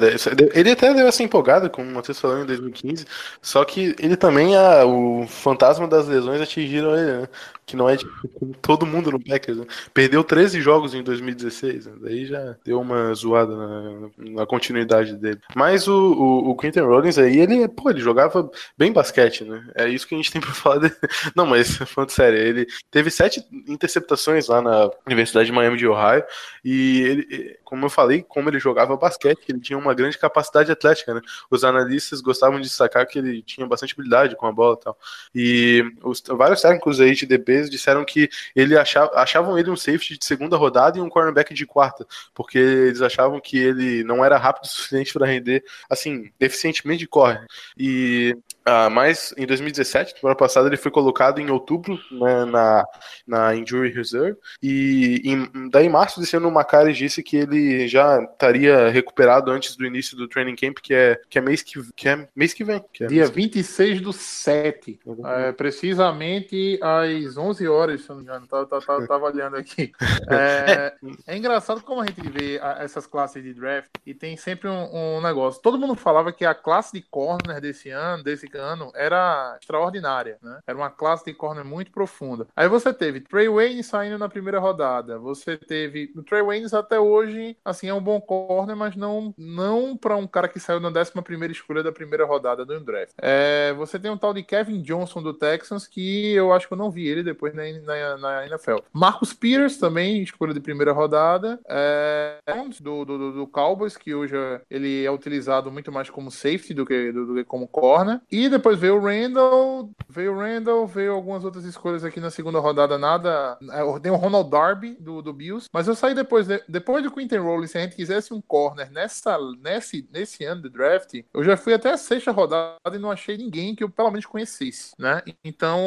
ele até deu essa empolgada com o Matheus falando em 2015, só que ele também, o fantasma das lesões atingiram ele, né? Que não é de todo mundo no Packers, né? Perdeu 13 jogos em 2016, né? daí já deu uma zoada na, na continuidade dele. Mas o, o, o Quentin Rollins aí, ele, pô, ele jogava bem basquete, né? É isso que a gente tem pra falar dele. Não, mas falando sério, ele teve sete interceptações lá na Universidade de Miami de Ohio, e ele, como eu falei, como ele jogava basquete, ele tinha uma grande capacidade atlética, né? Os analistas gostavam de destacar que ele tinha bastante habilidade com a bola e tal. E os, vários técnicos aí de DBs disseram que ele achava, achavam ele um safety de segunda rodada e um cornerback de quarta, porque eles achavam que ele não era rápido o suficiente para render, assim, deficientemente de corner. E ah, mas em 2017, no ano passado, ele foi colocado em outubro né, na, na Injury Reserve. E em, daí, em março desse ano, o Macari disse que ele já estaria recuperado antes do início do training camp, que é, que é, mês, que, que é mês que vem. Que é Dia mês que- 26 do 7, é, precisamente às 11 horas, se não me engano, tá, tá, tá, tava olhando aqui. É, é engraçado como a gente vê essas classes de draft e tem sempre um, um negócio. Todo mundo falava que a classe de corner desse ano, desse era extraordinária, né? Era uma classe de corner muito profunda. Aí você teve Trey Wayne saindo na primeira rodada, você teve o Trey Wayne até hoje, assim, é um bom corner, mas não, não para um cara que saiu na 11 primeira escolha da primeira rodada do draft. É, você tem um tal de Kevin Johnson do Texans que eu acho que eu não vi ele depois na, na, na NFL. Marcus Peters também, escolha de primeira rodada. É, do, do, do- do Cowboys, que hoje é- ele é utilizado muito mais como safety do que, do, do que como corner. E depois veio o Randall, veio o Randall, veio algumas outras escolhas aqui na segunda rodada, nada. é, Tem o Ronald Darby do, do Bills, mas eu saí depois, de- depois do Quinton Rollins, se a gente quisesse um corner nessa, nesse, nesse ano de draft, eu já fui até a sexta rodada e não achei ninguém que eu pelo menos conhecesse, né? Então,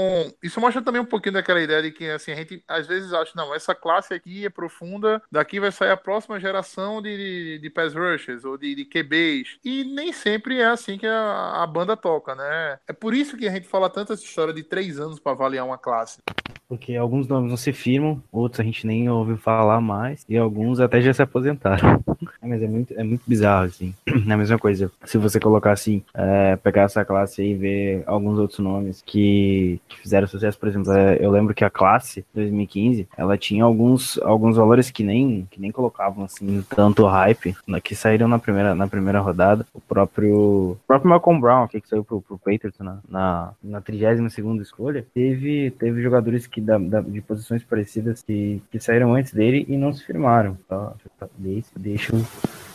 isso mostra também um pouquinho daquela ideia de que assim, a gente às vezes acha, não, essa classe aqui é profunda, daqui vai sair a próxima geração de, de, de pass rushers ou de, de QBs. E nem sempre é assim que a, a banda toca, né? É por isso que a gente fala tanto essa história de três anos para avaliar uma classe. Porque alguns nomes não se firmam, outros a gente nem ouviu falar mais, e alguns até já se aposentaram. É, mas é muito, é muito bizarro, assim. É a mesma coisa. Se você colocar assim, é, pegar essa classe e ver alguns outros nomes que, que fizeram sucesso, por exemplo, é, eu lembro que a classe 2015, ela tinha alguns, alguns valores que nem, que nem colocavam, assim, tanto hype, na- que saíram na primeira, na primeira rodada. O próprio, o próprio Malcolm Brown, que saiu pro, pro Patriots na, na, na 32ª escolha, teve, teve jogadores que da, da- de posições parecidas que, que saíram antes dele e não se firmaram. Tá? Deixa, deixa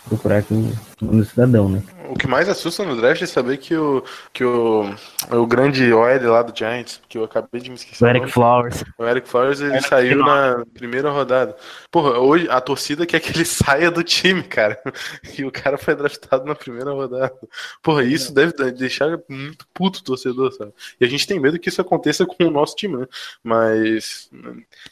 procurar aqui o nome do cidadão, né? O que mais assusta no draft é saber que o, que o, o grande OL lá do Giants, que eu acabei de me esquecer. O Eric nome, Flowers. O Eric Flowers ele Eric saiu Flowers. na primeira rodada. Porra, hoje a torcida quer que ele saia do time, cara. E o cara foi draftado na primeira rodada. Porra, isso deve deixar muito puto o torcedor, sabe? E a gente tem medo que isso aconteça com o nosso time, né? Mas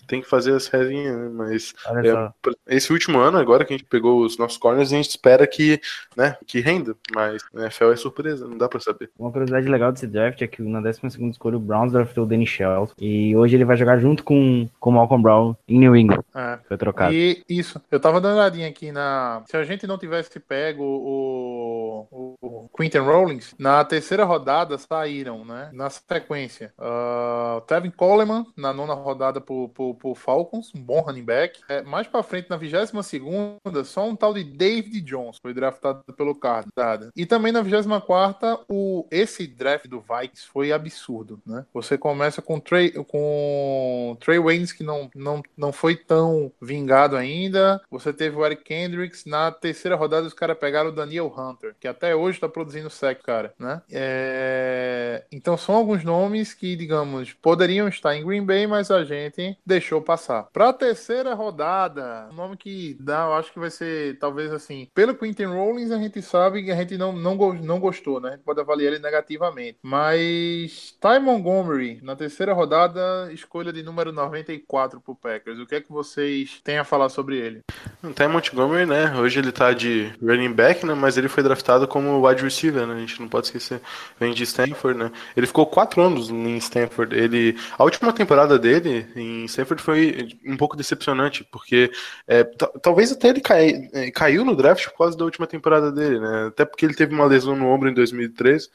tem que fazer as resinhas, né? Mas é, esse último ano, agora que a gente pegou os nossos corners, a gente espera que, né, que renda. Mas a NFL é surpresa, não dá pra saber. Uma curiosidade legal desse draft é que na 12 escolha o Browns draftou o Danny Shelton. E hoje ele vai jogar junto com com o Malcolm Brown em New England. É. Foi trocado. E isso, eu tava dando uma olhadinha aqui na. Se a gente não tivesse pego o, o, o Quinton Rollins, na terceira rodada saíram, né? Na sequência. Uh, o Tevin Coleman, na nona rodada pro, pro, pro Falcons, um bom running back. É, mais pra frente, na 22 segunda, só um tal de David Jones foi draftado pelo Cardinals. E também na 24 o esse draft do Vikings foi absurdo, né? Você começa com Trey, com Trey Waynes que não, não, não foi tão vingado ainda. Você teve o Eric Kendricks na terceira rodada os caras pegaram o Daniel Hunter, que até hoje está produzindo sec, cara, né? É, Então são alguns nomes que, digamos, poderiam estar em Green Bay, mas a gente deixou passar. Pra terceira rodada, um nome que dá, eu acho que vai ser, talvez assim, pelo Quinton Rollins, a gente sabe que a gente não, não, não gostou, né? A gente pode avaliar ele negativamente. Mas Ty Montgomery, na terceira rodada, escolha de número 94 pro Packers. O que é que vocês têm a falar sobre ele? Não tem Montgomery, né? Hoje ele tá de running back, né? Mas ele foi draftado como wide receiver, né? A gente não pode esquecer. Vem de Stanford, né? Ele ficou quatro anos em Stanford. Ele, a última temporada dele em Stanford foi um pouco decepcionante, porque é, ta- talvez até ele cai- é, caiu no draft por causa da última temporada dele, né? Até porque ele teve uma lesão no ombro em 2013.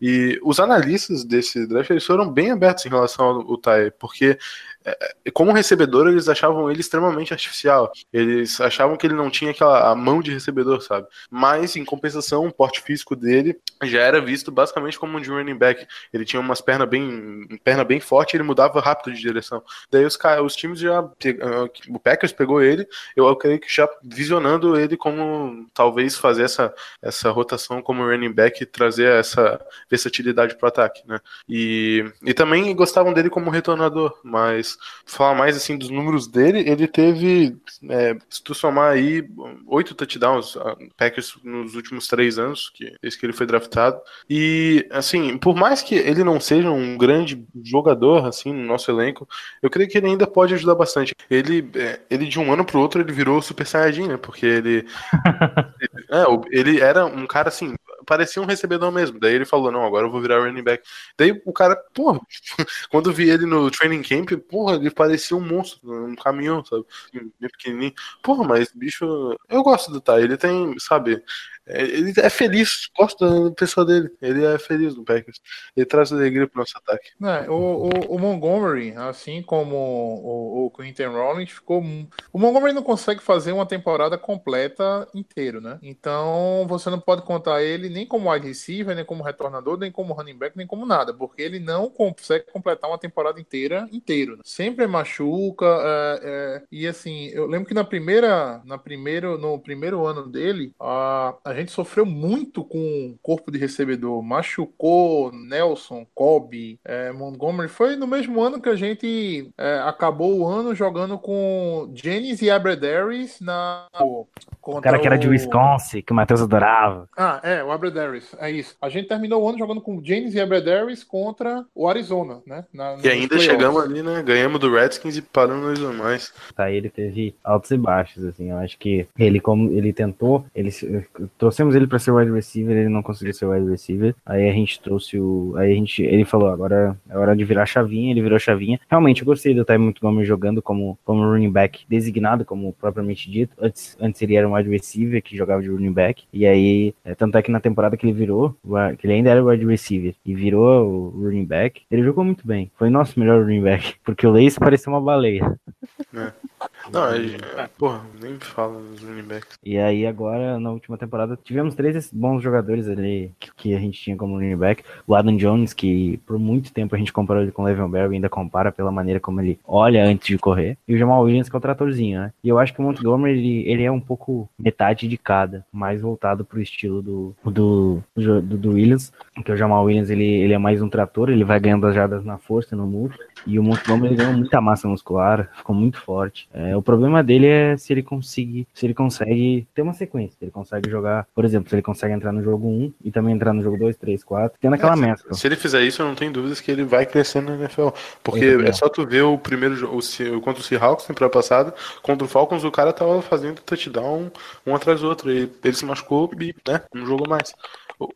E os analistas desse draft eles foram bem abertos em relação ao, ao Ty, porque como recebedor, eles achavam ele extremamente artificial. Eles achavam que ele não tinha aquela a mão de recebedor, sabe? Mas, em compensação, o porte físico dele já era visto basicamente como um de running back. Ele tinha umas pernas bem, perna bem forte ele mudava rápido de direção. Daí os, os times já. ah, O Packers pegou ele, eu, eu creio que já visionando ele como talvez fazer essa, essa rotação como running back e trazer essa versatilidade pro ataque, né? E, e também gostavam dele como retornador, mas falar mais assim dos números dele, ele teve, é, se tu somar aí, oito touchdowns Packers nos últimos três anos, que desde que ele foi draftado. E assim, por mais que ele não seja um grande jogador assim no nosso elenco, eu creio que ele ainda pode ajudar bastante. Ele, é, ele de um ano pro outro ele virou Super Saiyajin, né? Porque ele, é, ele era um cara assim, parecia um recebedor mesmo. Daí ele falou: "Não, agora eu vou virar running back". Daí o cara, porra, quando eu vi ele no training camp, porra, ele parecia um monstro, um caminhão, sabe? Bem pequenininho. Porra, mas bicho, eu gosto do Ty. Ele tem, sabe? É- Ele é feliz, gosto da pessoa dele. Ele é feliz no Packers. Ele traz alegria pro nosso ataque. É, o, o, o Montgomery, assim como o, o Quinton Rollins, ficou. O Montgomery não consegue fazer uma temporada completa inteiro, né? Então você não pode contar ele nem como wide receiver, nem como retornador, nem como running back, nem como nada, porque ele não consegue completar uma temporada inteira inteiro. né? Sempre machuca. é, é, e assim, eu lembro que na primeira, na primeiro, no primeiro ano dele, a, a gente sofreu muito com o corpo de recebedor. Machucou Nelson, Kobe, é, Montgomery. Foi no mesmo ano que a gente é, acabou o ano jogando com Jennings e Abradaris na. O cara que era de Wisconsin, que o Matheus adorava. Ah, é, o Abradaris, é isso. A gente terminou o ano jogando com James e Abradaris contra o Arizona, né? Na- E ainda playoffs. chegamos ali, né? Ganhamos do Redskins e paramos nos normais. Tá, ele teve altos e baixos, assim. Eu acho que ele, como ele tentou, ele se- trouxemos ele pra ser wide receiver, ele não conseguiu ser wide receiver. Aí a gente trouxe o. Aí a gente. Ele falou, agora é hora de virar chavinha, ele virou chavinha. Realmente, eu gostei do Ty Montgomery jogando como, como running back designado, como propriamente dito. Antes, antes ele era um wide receiver que jogava de running back. E aí, é, tanto é que na temporada que ele virou, que ele ainda era wide receiver e virou o running back, ele jogou muito bem. Foi nosso melhor running back, porque o Lace parecia uma baleia. Não, é, porra, nem fala dos running backs. E aí agora, na última temporada, tivemos três bons jogadores ali que, que a gente tinha como running back. O Adam Jones, que por muito tempo a gente comparou ele com o Le'Veon Bell e ainda compara pela maneira como ele olha antes de correr. E o Jamal Williams, que é o tratorzinho, né? E eu acho que o Montgomery, ele, ele é um pouco metade de cada, mais voltado pro estilo do, do, do, do Williams. Que o Jamal Williams, ele, ele é mais um trator, ele vai ganhando as jardas na força, no move. E o Montgomery ganhou muita massa muscular, ficou muito forte. É, o problema dele é se ele conseguir, se ele consegue ter uma sequência, se ele consegue jogar, por exemplo, se ele consegue entrar no jogo 1 e também entrar no jogo 2, 3, 4, tendo aquela mescla. Se ele fizer isso, eu não tenho dúvidas que ele vai crescer na NFL. Porque também é só tu ver o primeiro jogo contra o Seahawks temporada passada, contra o Falcons, o cara tava fazendo touchdown um atrás do outro. E ele se machucou e, né, não jogou mais.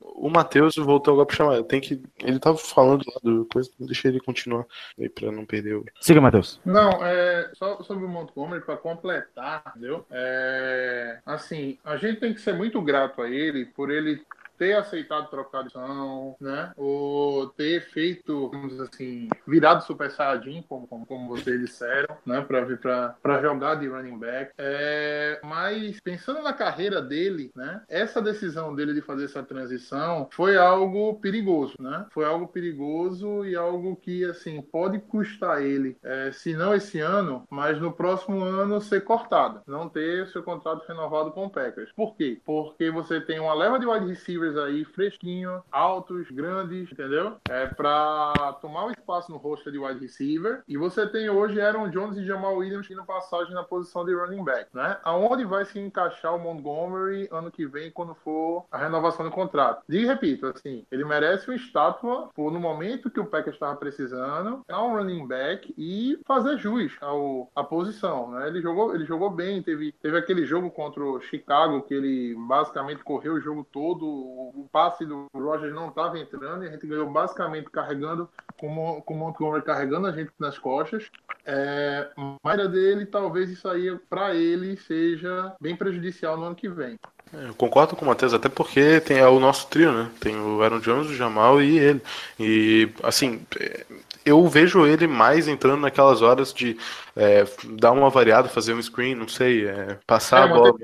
O, o Matheus voltou agora pra chamar. Tem que. Ele tava falando lá do coisa, deixa ele continuar aí pra não perder o. Siga, Matheus. Não, é, só sobre o Montgomery, para completar, entendeu? É, assim, a gente tem que ser muito grato a ele por ele ter aceitado trocar de posição, né? Ou ter feito, vamos assim, virado Super Saiyajin, como, como, como vocês disseram, né? Para vir para jogar de running back. É, mas pensando na carreira dele, né? Essa decisão dele de fazer essa transição foi algo perigoso, né? Foi algo perigoso e algo que, assim, pode custar ele, é, se não esse ano, mas no próximo ano ser cortado, não ter seu contrato renovado com o Packers. Por quê? Porque você tem uma leva de wide receivers aí fresquinhos, altos, grandes, entendeu? É pra tomar o espaço no roster de wide receiver. E você tem hoje Aaron Jones e Jamal Williams indo passagem na posição de running back, né? Aonde vai se encaixar o Montgomery ano que vem quando for a renovação do contrato? E repito, assim, ele merece uma estátua por no momento que o Packers estava precisando, dar um running back e fazer jus ao, à posição, né? Ele jogou, ele jogou bem, teve, teve aquele jogo contra o Chicago que ele basicamente correu o jogo todo, o, passe do Rogers não estava entrando e a gente ganhou basicamente carregando com, com o Montgomery carregando a gente nas costas. É, mas dele, talvez isso aí para ele seja bem prejudicial no ano que vem. Eu concordo com o Matheus, até porque tem é o nosso trio, né? Tem o Aaron Jones, o Jamal e ele. E, assim, é, eu vejo ele mais entrando naquelas horas de é, dar uma variada, fazer um screen, não sei, é, passar É, a bola.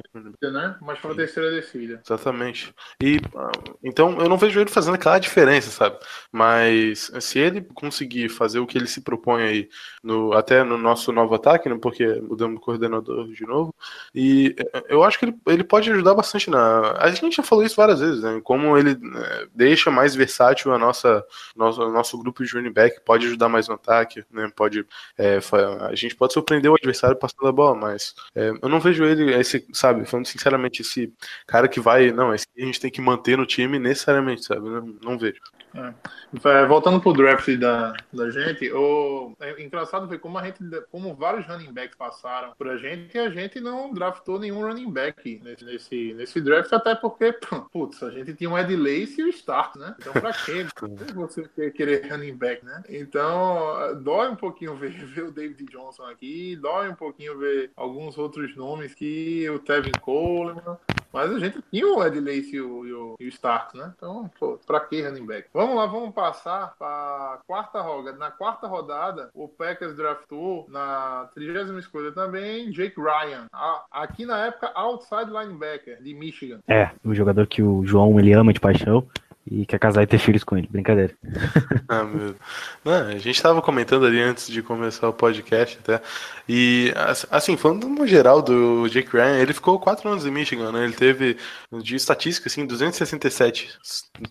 Né? Mas para terceira descida. Exatamente. E então eu não vejo ele fazendo aquela diferença, sabe? Mas se ele conseguir fazer o que ele se propõe aí, no, até no nosso novo ataque, né? Porque mudamos o coordenador de novo, e eh, eu acho que ele, ele pode ajudar bastante na. A gente já falou isso várias vezes, né? Como ele eh, deixa mais versátil a nossa nosso, nosso grupo de running back, pode ajudar mais no ataque, né? Pode fa- a gente pode surpreender o adversário passando a bola, mas eh, eu não vejo ele esse, sabe? Falando sinceramente, esse cara que vai, não, esse a gente tem que manter no time necessariamente, sabe? Não, não vejo. É, voltando pro draft da, da gente, o é engraçado ver como a gente, como vários running backs passaram por a gente e a gente não draftou nenhum running back nesse, nesse, nesse draft, até porque, putz, a gente tinha um Ed Lace e o Start, né? Então pra quê você quer querer running back, né? Então dói um pouquinho ver, ver o David Johnson aqui, dói um pouquinho ver alguns outros nomes que o Tevin Coleman, mas a gente tinha o Ed Lace e o, e o, e o Stark, né? Então, pô, pra que running back? Vamos lá, vamos passar para quarta rodada. Na quarta rodada, o Packers draftou na trigésima escolha também Jake Ryan. A- Aqui na época, outside linebacker de Michigan. É, o jogador que o João ele ama de paixão e quer casar e ter filhos com ele. Brincadeira. Ah, meu. Não, a gente estava comentando ali antes de começar o podcast até. E, ass- assim, falando no geral do Jake Ryan, ele ficou quatro anos em Michigan, né? Ele teve, de estatística, assim, 267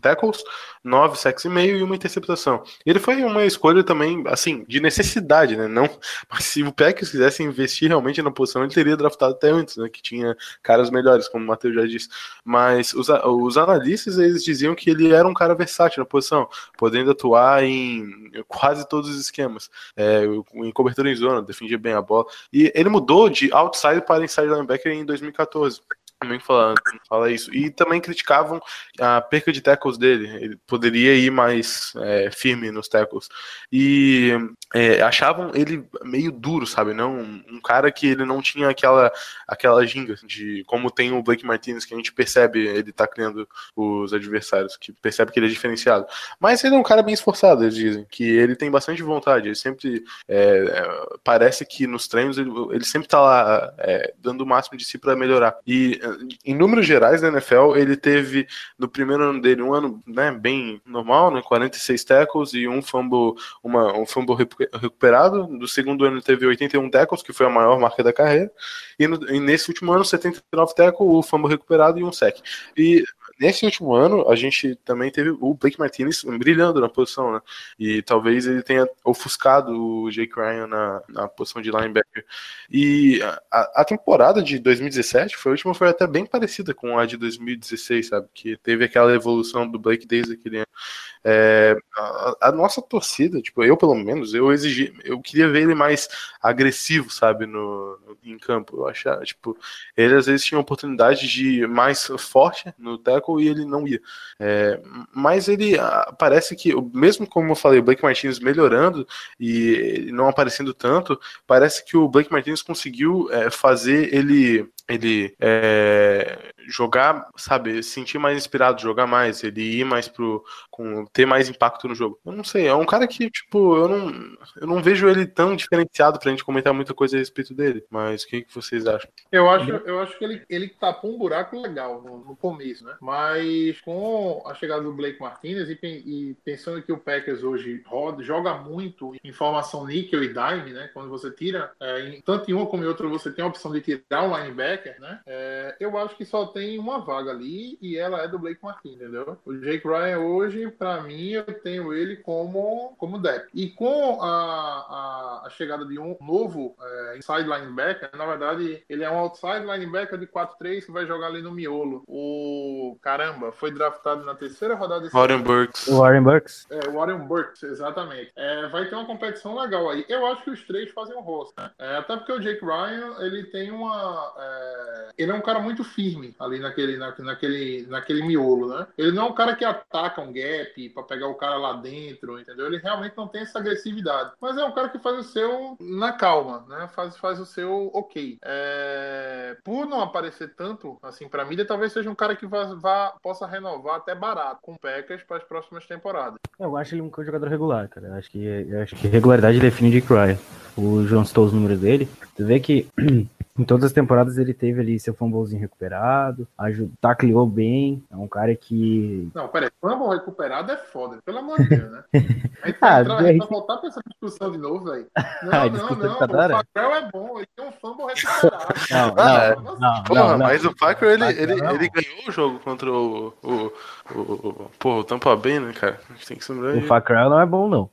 tackles, 9 sacks e meio e uma interceptação. Ele foi uma escolha também, assim, de necessidade, né? Não, mas se o Packers quisesse investir realmente na posição, ele teria draftado até antes, né? Que tinha caras melhores, como o Matheus já disse. Mas os, os analistas, eles diziam que ele era um cara versátil na posição, podendo atuar em quase todos os esquemas. É, em cobertura em zona, defendia bem a bola. E ele mudou de outside para inside linebacker em 2014. Também fala, fala isso. E também criticavam a perca de tackles dele. Ele poderia ir mais é, firme nos tackles. E é, achavam ele meio duro, sabe? Não um cara que ele não tinha aquela aquela ginga de como tem o Blake Martinez que a gente percebe ele tá criando os adversários, que percebe que ele é diferenciado. Mas ele é um cara bem esforçado, eles dizem, que ele tem bastante vontade, ele sempre é, parece que nos treinos ele, ele sempre tá lá é, dando o máximo de si para melhorar. E em números gerais da NFL, ele teve no primeiro ano dele um ano né, bem normal, né, 46 tackles e um fumble, uma, um fumble recuperado. No segundo ano ele teve 81 tackles, que foi a maior marca da carreira. E, no- e nesse último ano, 79 tackles, o fumble recuperado e um sec. E nesse último ano, a gente também teve o Blake Martinez brilhando na posição, né? E talvez ele tenha ofuscado o Jake Ryan na, na posição de linebacker. E a, a temporada de 2017 foi a última, foi até bem parecida com a de 2016, sabe? Que teve aquela evolução do Blake desde aquele ano. É, a, a nossa torcida, tipo, eu pelo menos, eu exigi, eu queria ver ele mais agressivo, sabe, no, no- em campo. Eu achava, tipo, ele às vezes tinha oportunidade de mais forte no tackle e ele não ia. É, mas ele ah, parece que, mesmo como eu falei, o Blake Martinez melhorando e não aparecendo tanto, parece que o Blake Martinez conseguiu é, fazer ele ele é, jogar, sabe, se sentir mais inspirado, jogar mais, ele ir mais pro com ter mais impacto no jogo. Eu não sei, é um cara que tipo, eu não eu não vejo ele tão diferenciado pra gente comentar muita coisa a respeito dele, mas o que, que vocês acham? Eu acho, eu acho que ele, ele tapou um buraco legal no, no começo, né? Mas com a chegada do Blake Martinez e, e pensando que o Packers hoje roda, joga muito em formação níquel e dime, né? Quando você tira, é, em- tanto em uma como em outra, você tem a opção de tirar o linebacker. Linebacker, né? É, eu acho que só tem uma vaga ali e ela é do Blake Martin, entendeu? O Jake Ryan hoje, pra mim, eu tenho ele como, como depth. E com a, a, a chegada de um novo é, inside linebacker, na verdade, ele é um outside linebacker de 4-3 que vai jogar ali no miolo. O caramba, foi draftado na terceira rodada desse Warren Burks. O Warren Burks. é, o Warren Burks, exatamente. É, vai ter uma competição legal aí. Eu acho que os três fazem o rosto, né? É, até porque o Jake Ryan, ele tem uma. É, ele é um cara muito firme ali naquele, na- naquele, naquele miolo, né? Ele não é um cara que ataca um gap pra pegar o cara lá dentro, entendeu? Ele realmente não tem essa agressividade. Mas é um cara que faz o seu na calma, né? Faz, faz o seu ok. É, por não aparecer tanto assim pra mídia, talvez seja um cara que vá, vá- possa renovar até barato com Packers para as próximas temporadas. Eu acho ele um jogador regular, cara. Eu acho que, acho que regularidade define Dick Ryan. O João citou os números dele. Tu vê que em todas as temporadas ele teve ali seu fumblezinho recuperado, aju- tacleou bem. É um cara que. Não, peraí, fumble recuperado é foda, pelo amor de Deus, né? A gente Ah, entrar, a gente voltar pra essa discussão de novo, velho. Ah, Não, não, não, tá o Facel é bom, ele tem um fumble recuperado. Não, Ah, não, não, Porra, não, não. mas o Packer, ele, ele, não. ele ganhou o jogo contra o. o, o, o porra, o Tampa Bay, né, cara? A gente tem que se lembrar O aí. Facrell não é bom, não.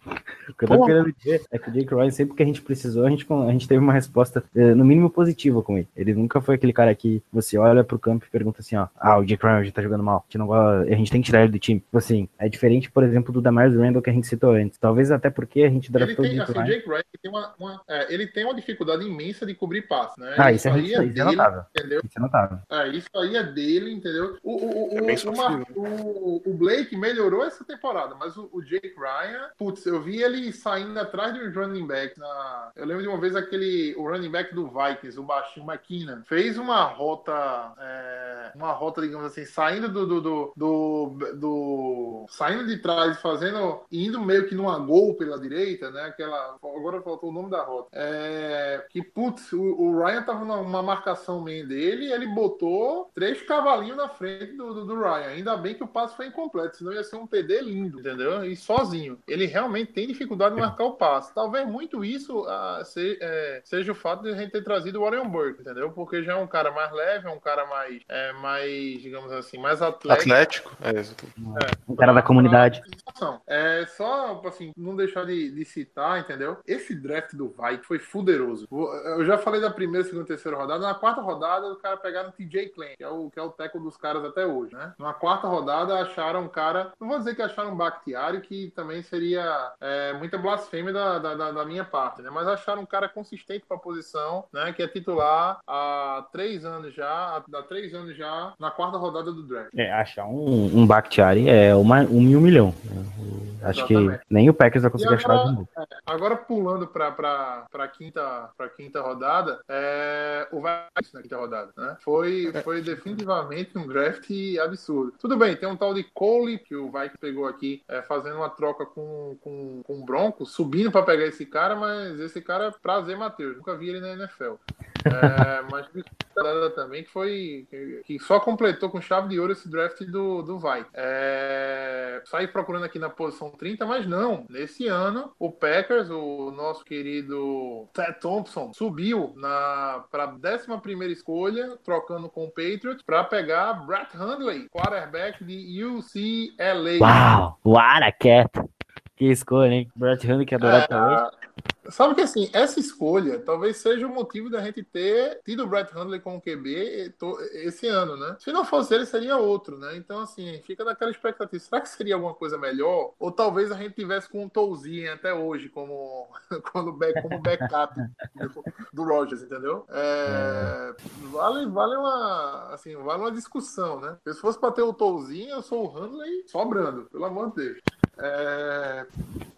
O que eu tô querendo dizer é que o Jake Ryan, sempre que a gente precisou, a gente, a gente teve uma resposta, eh, no mínimo, positiva com ele. Ele nunca foi aquele cara que você olha pro campo e pergunta assim, ó, ah, o Jake Ryan hoje tá jogando mal, a gente, não gosta, a gente tem que tirar ele do time. Tipo assim, é diferente, por exemplo, do Damaris Randall que a gente citou antes. Talvez até porque a gente Ele draftou o tem, Jake assim, o Ryan. Jake Ryan ele tem uma, uma- é, ele tem uma dificuldade imensa de cobrir passe, né? Ah, isso é, aí isso é dele, notável. entendeu? Isso é notável. É, isso aí é dele, entendeu? O, o, o, É bem o. Mar- o- o Blake melhorou essa temporada, mas o, o Jake Ryan, putz, eu vi ele saindo atrás dos running backs. Na... Eu lembro de uma vez aquele, o running back do Vikings, o baixinho McKinnon, fez uma rota, é, uma rota, digamos assim, saindo do, do, do, do, do- saindo de trás, fazendo, indo meio que numa gol pela direita, né? Aquela, agora faltou o nome da rota. É, que, putz, o, o Ryan tava numa marcação meio dele e ele botou três cavalinhos na frente do, do, do Ryan. Ainda bem que o passe foi incompleto, senão ia ser um TD lindo, entendeu? E sozinho. Ele realmente tem dificuldade em marcar o passe. Talvez muito isso ah, se- é, seja o fato de a gente ter trazido o Burke, entendeu? Porque já é um cara mais leve, é um cara mais, é, mais digamos assim, mais atlético. Atlético? É, exatamente. Um cara da comunidade. É só, assim, não deixar de, de citar, entendeu? Esse draft do Vikings foi fuderoso. Eu já falei da primeira, segunda, terceira rodada. Na quarta rodada, o cara pegaram o TJ Clan, que é o, que é o teco dos caras até hoje, né? Na quarta rodada, acharam um cara. Não vou dizer que acharam um Bakhtiari, que também seria é, muita blasfêmia da, da, da- da minha parte, né? Mas acharam um cara consistente pra posição, né? Que é titular há três anos já, há três anos já, na quarta rodada do draft. É, achar um, um Bakhtiari é uma, um mil milhão. né? Acho que Exatamente. nem o Packers vai conseguir achar de novo. é, agora pulando para a quinta, pra quinta rodada, é, o Vikings na quinta rodada, né? Foi, foi definitivamente um draft absurdo. Tudo bem, tem um tal de Cole que o Vikings pegou aqui, é, fazendo uma troca com, com, com o Bronco, subindo para pegar esse cara, mas esse cara é prazer, Matheus. Nunca vi ele na NFL. É, mas rodada também que foi que, só completou com chave de ouro esse draft do, do Vai. É, saí procurando aqui na posição 30, mas não. Nesse ano, o Packers, o nosso querido Ted Thompson, subiu para a 11 escolha, trocando com o Patriots, para pegar Brett Hundley, quarterback de UCLA. Uau! What a cat! Que escolha, hein? Brett Hundley que adorava até hoje. Sabe que assim, essa escolha talvez seja o motivo da gente ter tido o Brett Hundley como QB esse ano, né? Se não fosse ele, seria outro, né? Então, assim, fica naquela expectativa. Será que seria alguma coisa melhor? Ou talvez a gente tivesse com um Tolzinho até hoje como, como, como backup do, do Rogers, entendeu? É, vale, vale uma assim, vale uma discussão, né? Se fosse para ter o Tolzinho, eu sou o Hundley sobrando, pelo amor de Deus. É,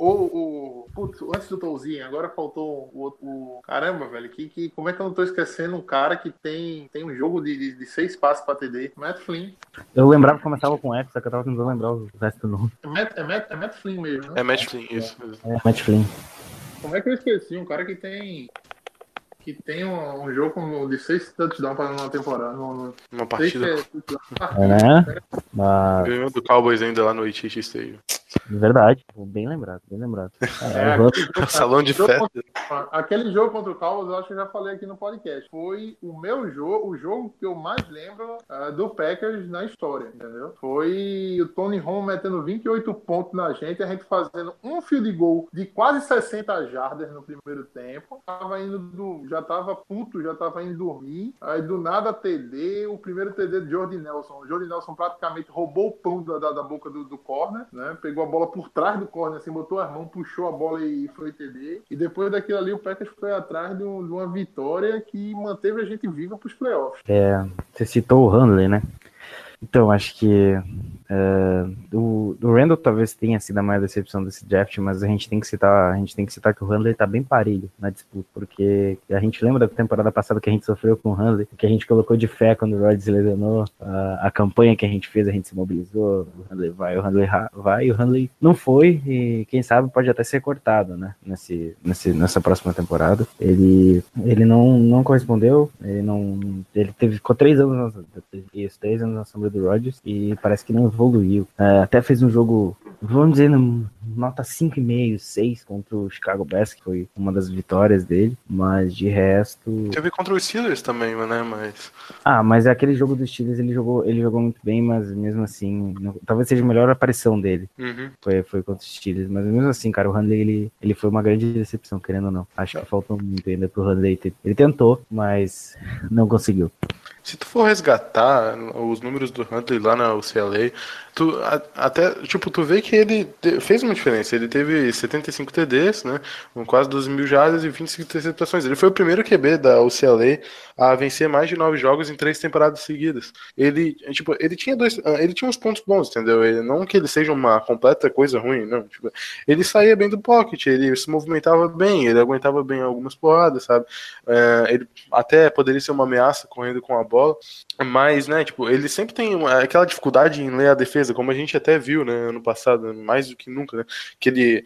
o, o, putz, antes do Tolzinho, agora faltou o, outro- o caramba, velho. Que, que, como é que eu não tô esquecendo um cara que tem, tem um jogo de, de, de seis passos pra TD? Matt Flynn. Eu lembrava que começava com F, só que eu tava tentando lembrar o resto do nome. É Matt, é Matt, é Matt Flynn mesmo, né? É Matt Flynn, isso. É, Matt Flynn. Como é que eu esqueci? Um cara que tem. Que tem um, um jogo de seis touchdowns para uma temporada. No, no, Uma seis, partida. é, É, né? Mas, Ganhou do Cowboys ainda lá no AT&T Stadium. Verdade, bem lembrado, bem lembrado. É, É, Salão de festa. contra- Aquele jogo contra o Cowboys, eu acho que eu já falei aqui no podcast. Foi o meu jogo, o jogo que eu mais lembro ah, do Packers na história, entendeu? Foi o Tony Romo metendo 28 pontos na gente, a gente fazendo um field goal de quase 60 jardas no primeiro tempo. Tava indo do, já tava puto, já tava indo dormir. Aí do nada TD, o primeiro TD de Jordi Nelson. O Jordi Nelson praticamente roubou o pão da, da, da boca do, do corner, né? Pegou a bola por trás do corner, assim, botou as mãos, puxou a bola e foi TD. E depois daquilo ali, o Packers foi atrás de, um- de uma vitória que manteve a gente viva pros playoffs. É, você citou o Handley, né? Então, acho que é, o, o Randall talvez tenha sido a maior decepção desse draft, mas a gente tem que citar, a gente tem que citar que o Handley tá bem parelho na disputa, porque a gente lembra da temporada passada que a gente sofreu com o Handley, que a gente colocou de fé quando o Rodgers lesionou, a, a campanha que a gente fez, a gente se mobilizou, o Handley vai, o Handley ra- vai, e o Handley não foi, e quem sabe pode até ser cortado, né, nesse, nesse, nessa próxima temporada. Ele, ele não, não correspondeu, ele não, ele teve, ficou três anos, isso, três anos na sombra do Rodgers, e parece que não evoluiu. É, até fez um jogo, vamos dizer, nota 5,5, 6 contra o Chicago Bears, que foi uma das vitórias dele, mas de resto... Teve contra os Steelers também, né? Mas. Ah, mas aquele jogo dos Steelers ele jogou, ele jogou muito bem, mas mesmo assim, não- talvez seja a melhor aparição dele. Uhum. Foi, foi contra os Steelers, mas mesmo assim, cara, o Handley ele, ele foi uma grande decepção, querendo ou não. Acho que faltou muito ainda pro Handley. Ele tentou, mas não conseguiu. Se tu for resgatar os números do Huntley lá na UCLA, tu a- até, tipo, tu vê que ele te- fez uma diferença. Ele teve 75 TDs, né? Com quase 12 mil jardas e 25 interceptações. Ele foi o primeiro QB da UCLA a vencer mais de nove jogos em três temporadas seguidas. Ele, tipo, ele tinha dois, ah, ele tinha uns pontos bons, entendeu? Ele, não que ele seja uma completa coisa ruim, não. Tipo, ele saía bem do pocket, ele se movimentava bem, ele aguentava bem algumas porradas, sabe? É, ele até poderia ser uma ameaça correndo com a bola, mas, né, tipo, ele sempre tem uma- aquela dificuldade em ler a defesa, como a gente até viu, né, ano passado, mais do que nunca, né, que ele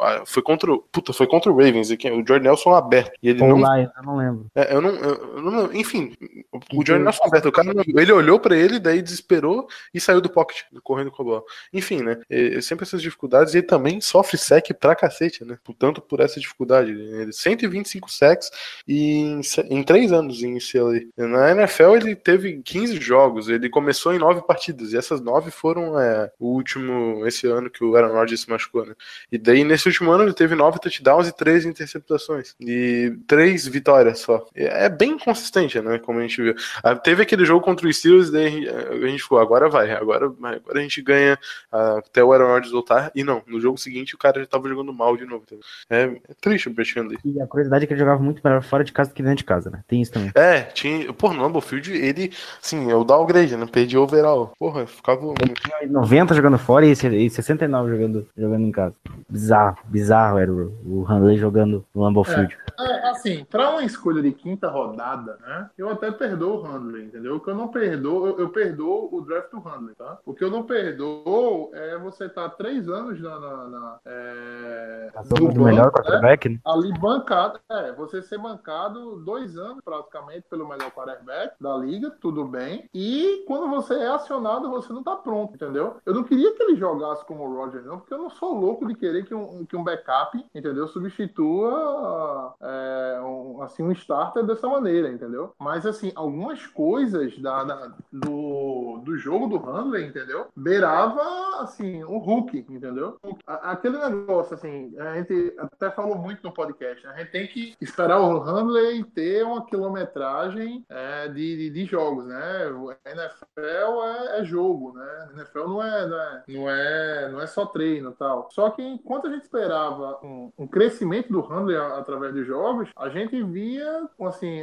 ah, foi contra o, puta, foi contra o Ravens, o Jordan Nelson aberto, e ele Ou não, Lions, eu não lembro. é, eu não, eu não enfim, o Jordan Nelson aberto, o cara, ele olhou pra ele, daí desesperou e saiu do pocket, correndo com a bola. Enfim, né, sempre essas dificuldades, e ele também sofre sec pra cacete, né, tanto por essa dificuldade, ele 125 sacks e em, em três anos em CLA. Na NFL ele teve 15 jogos, ele começou em nove partidas, e essas nove foram é, o último, esse ano que o Aaron Rodgers se machucou, né. E daí nesse último ano ele teve nove touchdowns e três interceptações. E três vitórias só. É bem consistente, né? Como a gente viu. Ah, Teve aquele jogo contra o Steelers, daí a gente ficou, agora vai, agora, agora a gente ganha ah, até o Aaron Rodgers voltar. E não, no jogo seguinte o cara já tava jogando mal de novo. É, é triste o Brett Hundley. E a curiosidade é que ele jogava muito melhor fora de casa do que dentro de casa, né? Tem isso também. É, tinha. Pô, no Lambeau Field, ele, assim, é o downgrade, né? Perdi o overall. Porra, ficava. Ele tinha 90 jogando fora e se- e 69 jogando, jogando em casa. Bizarro, bizarro era o, o Handley jogando no Lambeau Field. É, assim, pra uma escolha de quinta rodada, né? Eu até perdoo o Handley, entendeu? O que eu não perdoo, eu, eu perdoo o draft do Handley, tá? O que eu não perdoo é você estar três anos na. na, na é, No sombra do melhor quarterback, né? ali bancado, é, você ser bancado dois anos praticamente pelo melhor quarterback da liga, tudo bem. E quando você é acionado, você não tá pronto, entendeu? Eu não queria que ele jogasse como o Roger, não, porque eu não sou louco de querer que um, que um backup, entendeu, substitua é, um, assim, um starter dessa maneira, entendeu? Mas assim, algumas coisas da, da- do, do jogo do Handley, entendeu? Beirava assim, o Hulk, entendeu? A- Aquele negócio, assim, a gente até falou muito no podcast, né? a gente tem que esperar o Handley ter uma quilometragem é, de, de, de jogos, né? O NFL é, é jogo, né? O NFL não é, não é, não é, não é só treino tal. Só que enquanto a gente esperava um, um crescimento do Handley a- através dos jogos, a gente via, assim,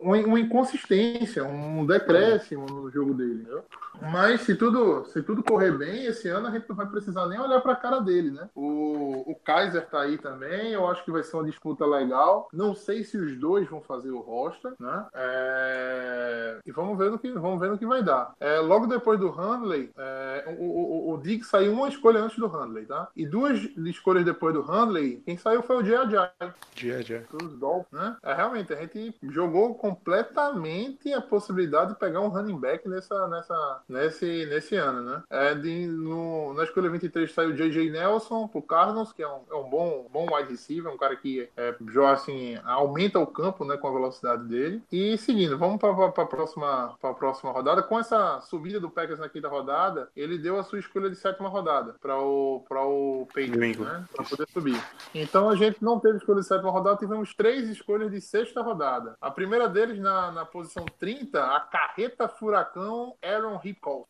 uma, uma inconsistência, um decréscimo no jogo dele, entendeu? Mas se tudo, se tudo correr bem, esse ano a gente não vai precisar nem olhar para a cara dele, né? O, o Kaiser tá aí também, eu acho que vai ser uma disputa legal. Não sei se os dois vão fazer o roster, né? É, E vamos ver no que, vamos ver no que vai dar. É, logo depois do Handley, é, o, o, o Diggs saiu uma escolha antes do Handley, tá? E duas escolhas depois do Handley, quem saiu foi o a dia. dos Dolphins, né? É, realmente, a gente jogou com completamente a possibilidade de pegar um running back nessa, nessa, nesse, nesse ano, né? É de, no, na escolha 23 saiu o J.J. Nelson pro Cardinals, que é um, é um bom, bom wide receiver, um cara que é, joga assim, aumenta o campo né, com a velocidade dele. E seguindo, vamos para a próxima, pra próxima rodada. Com essa subida do Packers na quinta rodada, ele deu a sua escolha de sétima rodada para o, pra o Patriots, né? Para poder subir. Então a gente não teve escolha de sétima rodada, tivemos três escolhas de sexta rodada. A primeira deles na, na posição 30, a carreta furacão Aaron Hipkol.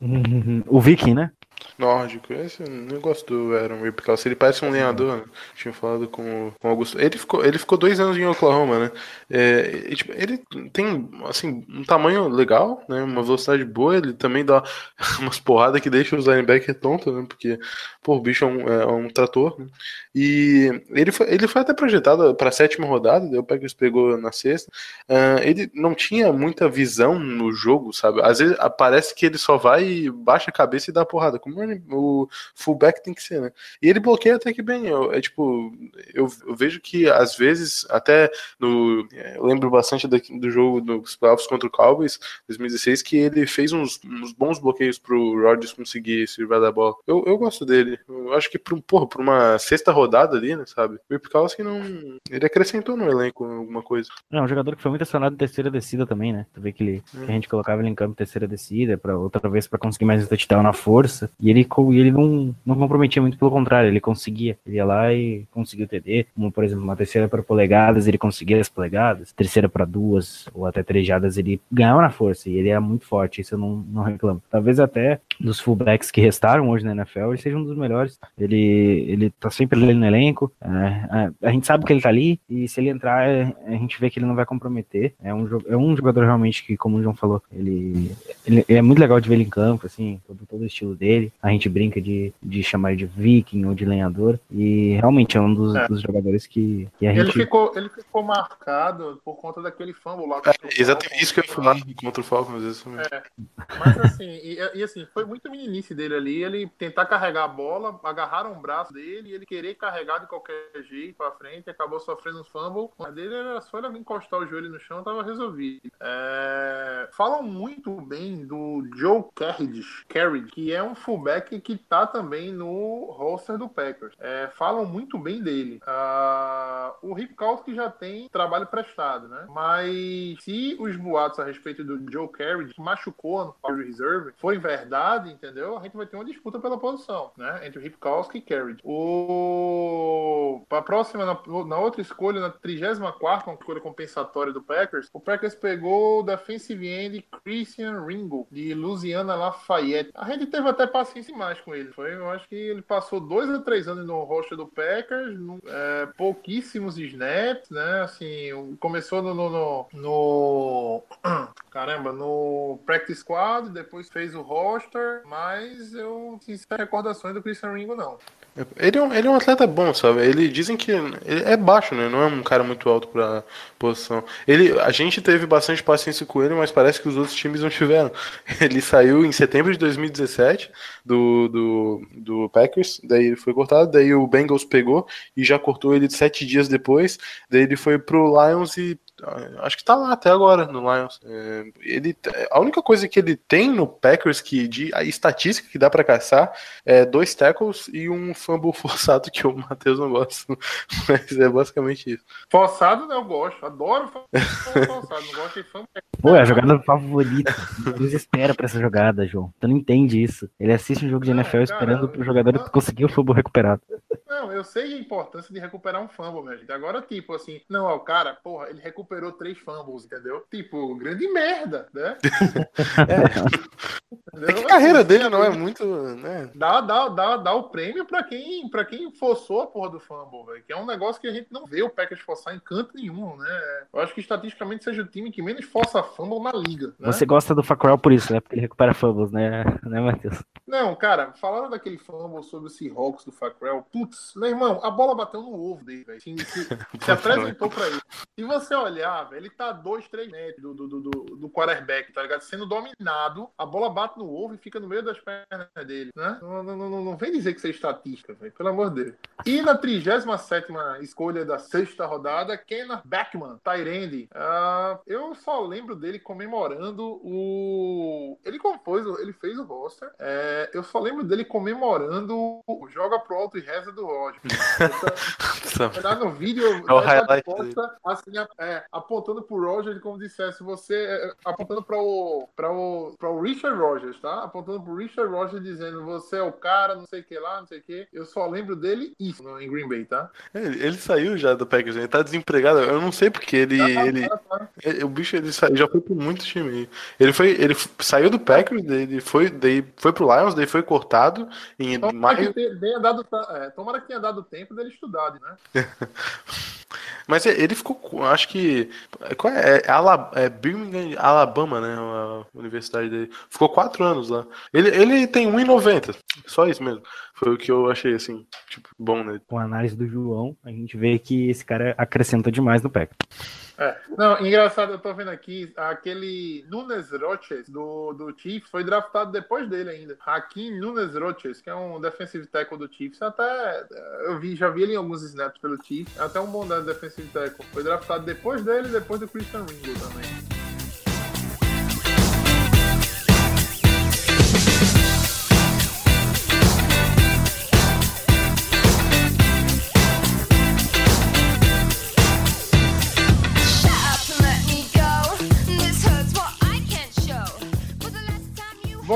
O Viking, né? Nórdico, esse gosto do Aaron Ripkowski. Ele parece um lenhador, né? Tinha falado com, com Augusto. Ele ficou, ele ficou dois anos em Oklahoma, né? É, e, tipo, ele tem, assim, um tamanho legal, né? Uma velocidade boa. Ele também dá umas porradas que deixam os linebackers tontos, né? Porque, pô, o bicho é um, é um trator, né? E ele foi, ele foi até projetado para a sétima rodada, daí o Packers pegou na sexta. Ah, ele não tinha muita visão no jogo, sabe? Às vezes parece que ele só vai baixa a cabeça e dá porrada, como ele- o fullback tem que ser, né? E ele bloqueia até que bem. Eu, é tipo, eu, eu vejo que às vezes, até no. Eu lembro bastante da- do jogo dos playoffs contra o Cowboys, 2016, que ele fez uns, uns bons bloqueios pro Rodgers conseguir se livrar da bola. Eu, eu gosto dele. Eu acho que, pra, porra, pra uma sexta rodada ali, né, sabe? O Ripkowski não. Ele acrescentou no elenco alguma coisa. É um jogador que foi muito acionado em terceira descida também, né? Tu vê que, ele, que a gente colocava ele em campo em terceira descida, para outra vez pra conseguir mais um touchdown na força. E ele, e ele não, não comprometia muito, pelo contrário, ele conseguia. Ele ia lá e conseguia o TD. Como, por exemplo, uma terceira para polegadas, ele conseguia as polegadas. Terceira para duas ou até três jadas, ele ganhava na força. E ele era muito forte, isso eu não, não reclamo. Talvez até dos fullbacks que restaram hoje na NFL, ele seja um dos melhores. Ele, ele tá sempre ali no elenco. é, é, a gente sabe que ele tá ali, e se ele entrar, é, a gente vê que ele não vai comprometer. É um, é um jogador realmente que, como o João falou, ele, ele é muito legal de ver ele em campo, assim, todo, todo o estilo dele. A gente brinca de, de chamar ele de viking ou de lenhador. E realmente é um dos, É. dos jogadores que, que a Ele gente. ficou, ele ficou marcado por conta daquele fumble lá. o Exatamente isso que eu ia falar contra o Falcons. Isso mesmo. Mas assim, e, e, assim, foi muito meninice dele ali, ele tentar carregar a bola, agarraram o braço dele e ele querer carregar de qualquer jeito pra frente, acabou sofrendo um fumble. Mas dele era só ele encostar o joelho no chão, tava resolvido. É, Falam muito bem do Joe Carriage, Carriage, que é um fullback que tá também no roster do Packers. É, falam muito bem dele. Ah, o Ripkowski já tem trabalho prestado, né? Mas se os boatos a respeito do Joe Carriage que machucou no Power Reserve forem verdade, entendeu? A gente vai ter uma disputa pela posição, né? Entre o Ripkowski e Carriage. O... Pra próxima, na, na outra escolha, na 34 uma escolha compensatória do Packers, o Packers pegou o defensive end Christian Ringo, de Louisiana Lafayette. A gente teve até paciência demais com ele. Foi, eu acho que ele passou dois a três anos no roster do Packers, no- é, pouquíssimos snaps, né? Assim, começou no, no, no- no- caramba, no practice squad, depois fez o roster, mas eu não tenho recordações do Christian Ringo não. Ele é, um, ele é um atleta bom, sabe? Ele dizem que ele é baixo, né? Não é um cara muito alto pra posição. Ele, a gente teve bastante paciência com ele, mas parece que os outros times não tiveram. Ele saiu em setembro de 2017 do, do, do Packers, daí ele foi cortado, daí o Bengals pegou e já cortou ele sete dias depois, daí ele foi pro Lions e acho que tá lá até agora no Lions. É, ele, a única coisa que ele tem no Packers que de a estatística que dá pra caçar é dois tackles e um fumble forçado que o Matheus não gosta. Mas é basicamente isso. Forçado, né, eu gosto. Adoro fumble forçado. Não gosto de fumble. Pô, é a jogada favorita. Deus espera pra essa jogada, João. Tu não entende isso. Ele assiste um jogo de Não, NFL cara, esperando pro jogador não. conseguir o fumble recuperado. Não, eu sei a importância de recuperar um fumble, gente. Agora, tipo assim, não, ó, o cara, porra, ele recuperou três fumbles, entendeu? Tipo, grande merda, né? É que a carreira dele não é muito, né? Dá, dá, dá, dá o prêmio pra quem, pra quem forçou a porra do fumble, velho. Que é um negócio que a gente não vê o Packers forçar em canto nenhum, né? Eu acho que estatisticamente seja o time que menos força fumble na liga. Né? Você gosta do Fackrell por isso, né? Porque ele recupera fumbles, né, né Matheus? Não, cara, falaram daquele fumble sobre o Seahawks do Fackrell. Putz, meu irmão, a bola bateu no ovo dele, velho. Se, se, se apresentou pra ele. Se você olhar, velho, ele tá dois, três metros do, do, do, do, quarterback, tá ligado? Sendo dominado, a bola bate no ovo e fica no meio das pernas dele, né? Não, não, não, não vem dizer que isso é estatística, velho, pelo amor de Deus. E na 37 escolha da sexta rodada, Kenneth Beckman, Tyrande. Ah, eu só lembro dele comemorando o. Ele compôs, ele fez o roster. É, eu só lembro dele comemorando o Joga pro Alto e Reza do Roger. Tá no vídeo, É o highlight posta, assim, é, apontando pro Rogers como dissesse você, é, apontando para o, para o, para o Richard Rogers, tá? Apontando pro Richard Rogers dizendo você é o cara, não sei o que lá, não sei o que. Eu só lembro dele isso em Green Bay, tá? Ele, ele saiu já do Packers, ele tá desempregado. Eu não sei porque ele. ele Tá, tá. ele- o bicho ele sa- já foi por muito time. Ele foi. Ele saiu do Packers, ele foi, daí foi pro Lions, daí foi cortado em Tomara que maio. te- tenha dado, é, tomara que tenha dado tempo dele estudar, né? Mas ele ficou, acho que. Qual é? É, Ala- é Birmingham, Alabama, né? A universidade dele. Ficou quatro anos lá. Ele, ele tem 1,90. Só isso mesmo. Foi o que eu achei, assim, tipo, bom nele. Com a análise do João, a gente vê que esse cara acrescenta demais no pack. É. Não, engraçado, eu tô vendo aqui, aquele Nunes Roches do, do Chiefs foi draftado depois dele ainda. Hakim Nunes Roches, que é um defensive tackle do Chiefs, até eu vi, já vi ele em alguns snaps pelo Chiefs, até um bom defensive tackle. Foi draftado depois dele e depois do Christian Ringo também.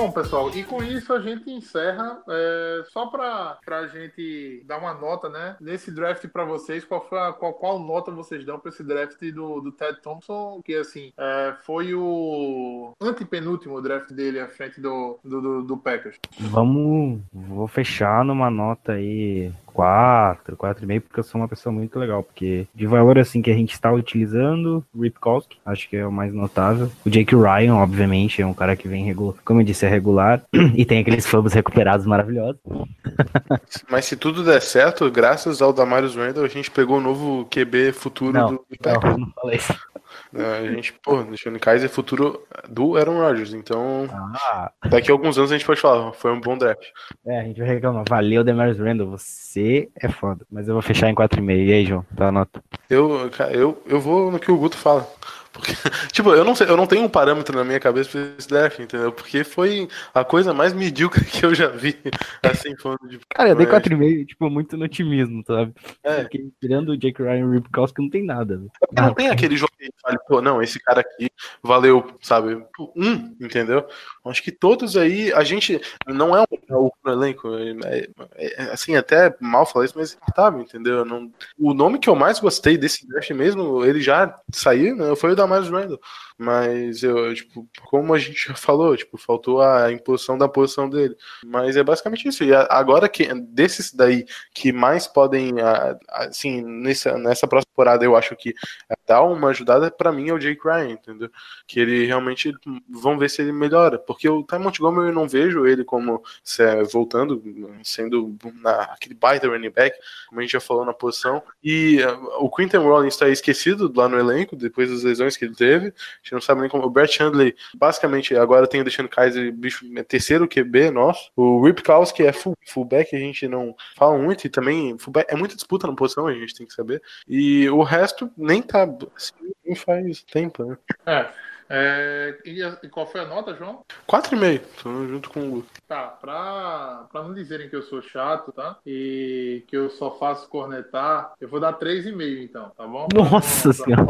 Bom, pessoal, e com isso a gente encerra. é, só para a gente dar uma nota, né? Nesse draft para vocês, qual, foi a, qual, qual nota vocês dão para esse draft do, do Ted Thompson? Que assim, é, foi o antepenúltimo draft dele à frente do, do, do, do Packers. Vamos. Vou fechar numa nota aí 4, 4,5, porque eu sou uma pessoa muito legal. Porque de valor assim que a gente está utilizando, Ripkowski, acho que é o mais notável. O Jake Ryan, obviamente, é um cara que vem regular, como eu disse, é regular. e tem aqueles fumbles recuperados maravilhosos. Mas se tudo der certo, graças ao Damarius Randall, a gente pegou o novo QB futuro Não, do Não, não falei isso. É, A gente, pô, deixando Kaiser é futuro do Aaron Rodgers. Então, Ah, daqui a alguns anos a gente pode falar, foi um bom draft. é, a gente vai reclamar. Valeu, Demarius Randall, você é foda. Mas eu vou fechar em 4,5. E aí, João, tá a nota? Eu, eu, eu vou no que o Guto fala. Porque, tipo, eu não sei, eu não tenho um parâmetro na minha cabeça pra esse draft, entendeu? Porque foi a coisa mais medíocre que eu já vi, assim, falando de. Cara, eu dei Mas- 4,5, tipo, muito no otimismo, sabe? É. Porque tirando o Jake Ryan e o Ripkowski, não tem nada. Porque não tem aquele jogo que fale, pô, não, esse cara aqui valeu, sabe? Um, entendeu? Acho que todos aí, a gente não é um, é o elenco, é, é- é, assim, até mal falar isso, mas sabe, entendeu? Não, o nome que eu mais gostei desse draft mesmo, ele já saiu, né? Foi o da Miles Randall. Mas eu, tipo, como a gente já falou, tipo, faltou a imposição da posição dele. Mas é basicamente isso. E agora que desses daí que mais podem, assim, nessa, nessa próxima temporada, eu acho que dar uma ajudada pra mim é o Jake Ryan, entendeu? Que ele realmente vamos ver se ele melhora, porque o Ty Montgomery eu não vejo ele como é, voltando, sendo na, aquele baita running back, como a gente já falou na posição. E uh, o Quinton Rollins está esquecido lá no elenco depois das lesões que ele teve. A gente não sabe nem como. O Brett Handley, basicamente, agora tem o Deixando Kaiser, bicho, é terceiro QB nosso. O Rip que é full, fullback, a gente não fala muito, e também fullback, é muita disputa na posição, a gente tem que saber. E o resto nem tá assim, nem faz tempo, né? É. é, e, a- e qual foi a nota, João? 4,5, tô junto com o Lu. Tá, pra, pra não dizerem que eu sou chato, tá? E que eu só faço cornetar, eu vou dar 3,5 então, tá bom? Nossa Vamos- senhora.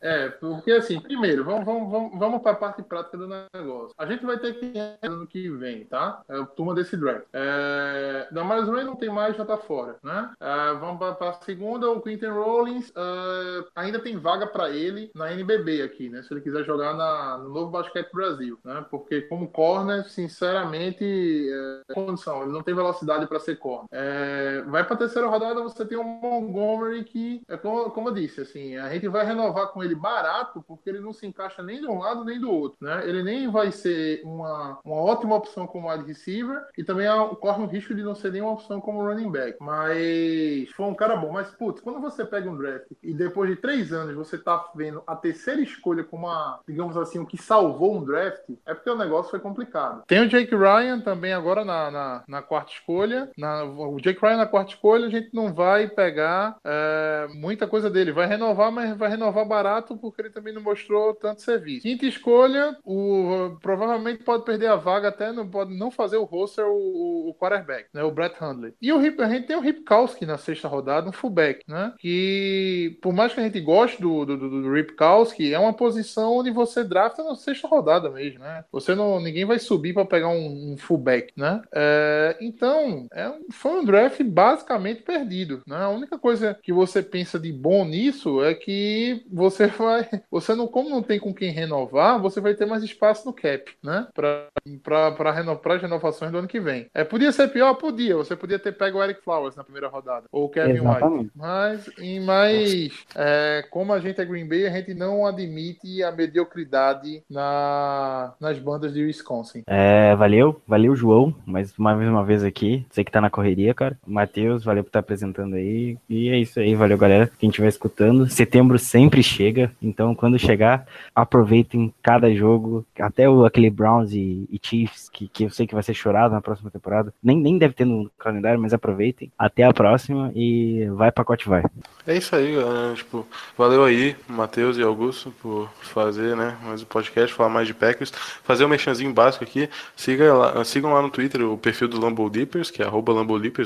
É, porque assim, primeiro, vamos, vamos, vamos, vamos para a parte prática do negócio. A gente vai ter que ano que vem, tá? É a turma desse draft. É, Damaris Ray não tem mais, já tá fora, né? É, vamos para a segunda, o Quinton Rollins é, ainda tem vaga para ele na NBB aqui, né? Se ele quiser jogar na, no Novo Basquete Brasil, né? Porque como corner, sinceramente, é, condição, ele não tem velocidade para ser corner. É, vai para a terceira rodada, você tem o Montgomery que, é como, como eu disse, assim, a gente vai renovar com ele barato, porque ele não se encaixa nem de um lado nem do outro, né? Ele nem vai ser uma, uma ótima opção como wide receiver e também corre o risco de não ser nenhuma opção como running back. Mas foi um cara bom. Mas, putz, quando você pega um draft e depois de três anos você tá vendo a terceira escolha como uma, digamos assim, o que salvou um draft, é porque o negócio foi complicado. Tem o Jake Ryan também agora na, na, na quarta escolha. Na, o Jake Ryan na quarta escolha, a gente não vai pegar é, muita coisa dele. Vai renovar, mas vai renovar barato porque ele também não mostrou tanto serviço. Quinta escolha, o, provavelmente pode perder a vaga até não pode não fazer o roster o, o quarterback, né? O Brett Hundley. E o Rip, a gente tem o Ripkowski na sexta rodada, um fullback, né? Que por mais que a gente goste do, do, do, do Ripkowski, é uma posição onde você drafta na sexta rodada mesmo, né? Você não, ninguém vai subir para pegar um, um fullback, né? É, então, é um, foi um draft basicamente perdido, né? A única coisa que você pensa de bom nisso é que você vai, você não, como não tem com quem renovar, você vai ter mais espaço no cap, né? Para reno, as renovações do ano que vem. É, podia ser pior? Podia. Você podia ter pego o Eric Flowers na primeira rodada. Ou o Kevin White. Exatamente. Mas, e, mas é, como a gente é Green Bay, a gente não admite a mediocridade na, nas bandas de Wisconsin. É, valeu, valeu, João, mais uma vez, uma vez aqui. Sei que tá na correria, cara. Matheus, valeu por estar apresentando aí. E é isso aí, valeu, galera. Quem estiver escutando. Setembro sempre chega, então quando chegar, aproveitem cada jogo. Até o, aquele Browns e, e Chiefs, que, que eu sei que vai ser chorado na próxima temporada. Nem, nem deve ter no calendário, mas aproveitem. Até a próxima e vai, pacote, vai. É isso aí, galera. Tipo, valeu aí, Matheus e Augusto, por fazer, né, mais um podcast, falar mais de Packers. Fazer um mexanzinho básico aqui. Siga lá, sigam lá no Twitter o perfil do Lambo Leapers, que é arroba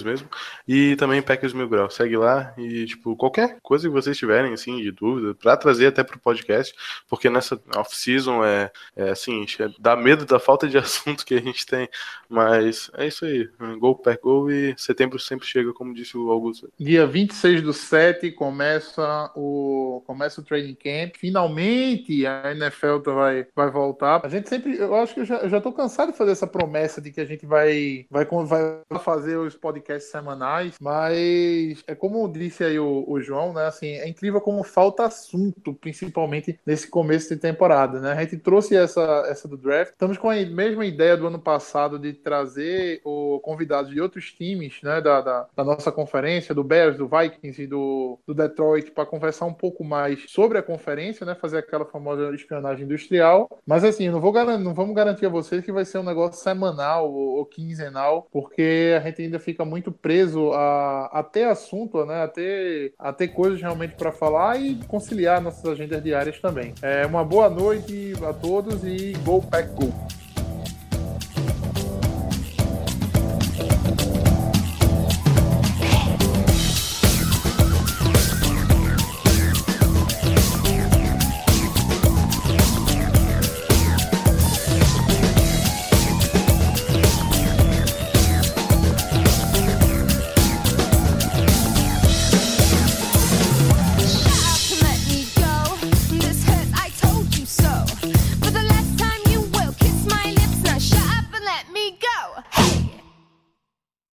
mesmo. E também Packers Mil Grau. Segue lá e, tipo, qualquer coisa que vocês tiverem, assim, de dúvida, pra trazer até pro podcast, porque nessa off-season é, é, assim, dá medo da falta de assunto que a gente tem. Mas é isso aí. Gol, Pack, gol e setembro sempre chega, como disse o Augusto. Dia 26 do 7 começa o começa o training camp. Finalmente a NFL tá- vai, vai voltar. A gente sempre, eu acho que eu já, eu já tô cansado de fazer essa promessa de que a gente vai vai, vai fazer os podcasts semanais, mas é como disse aí o, o João, né? Assim, é incrível como falta assunto, principalmente nesse começo de temporada, né? A gente trouxe essa essa do draft. Estamos com a mesma ideia do ano passado de trazer o convidados de outros times, né, da, da, da nossa conferência, do Bears, do Vikings e do, do Detroit, para conversar um pouco mais sobre a conferência, né, fazer aquela famosa espionagem industrial. Mas assim, não, vou não vamos garantir a vocês que vai ser um negócio semanal ou, ou quinzenal, porque a gente ainda fica muito preso a, a ter assunto, né, a ter, a ter coisas realmente para falar e conciliar nossas agendas diárias também. É uma boa noite a todos e Go Pack Go!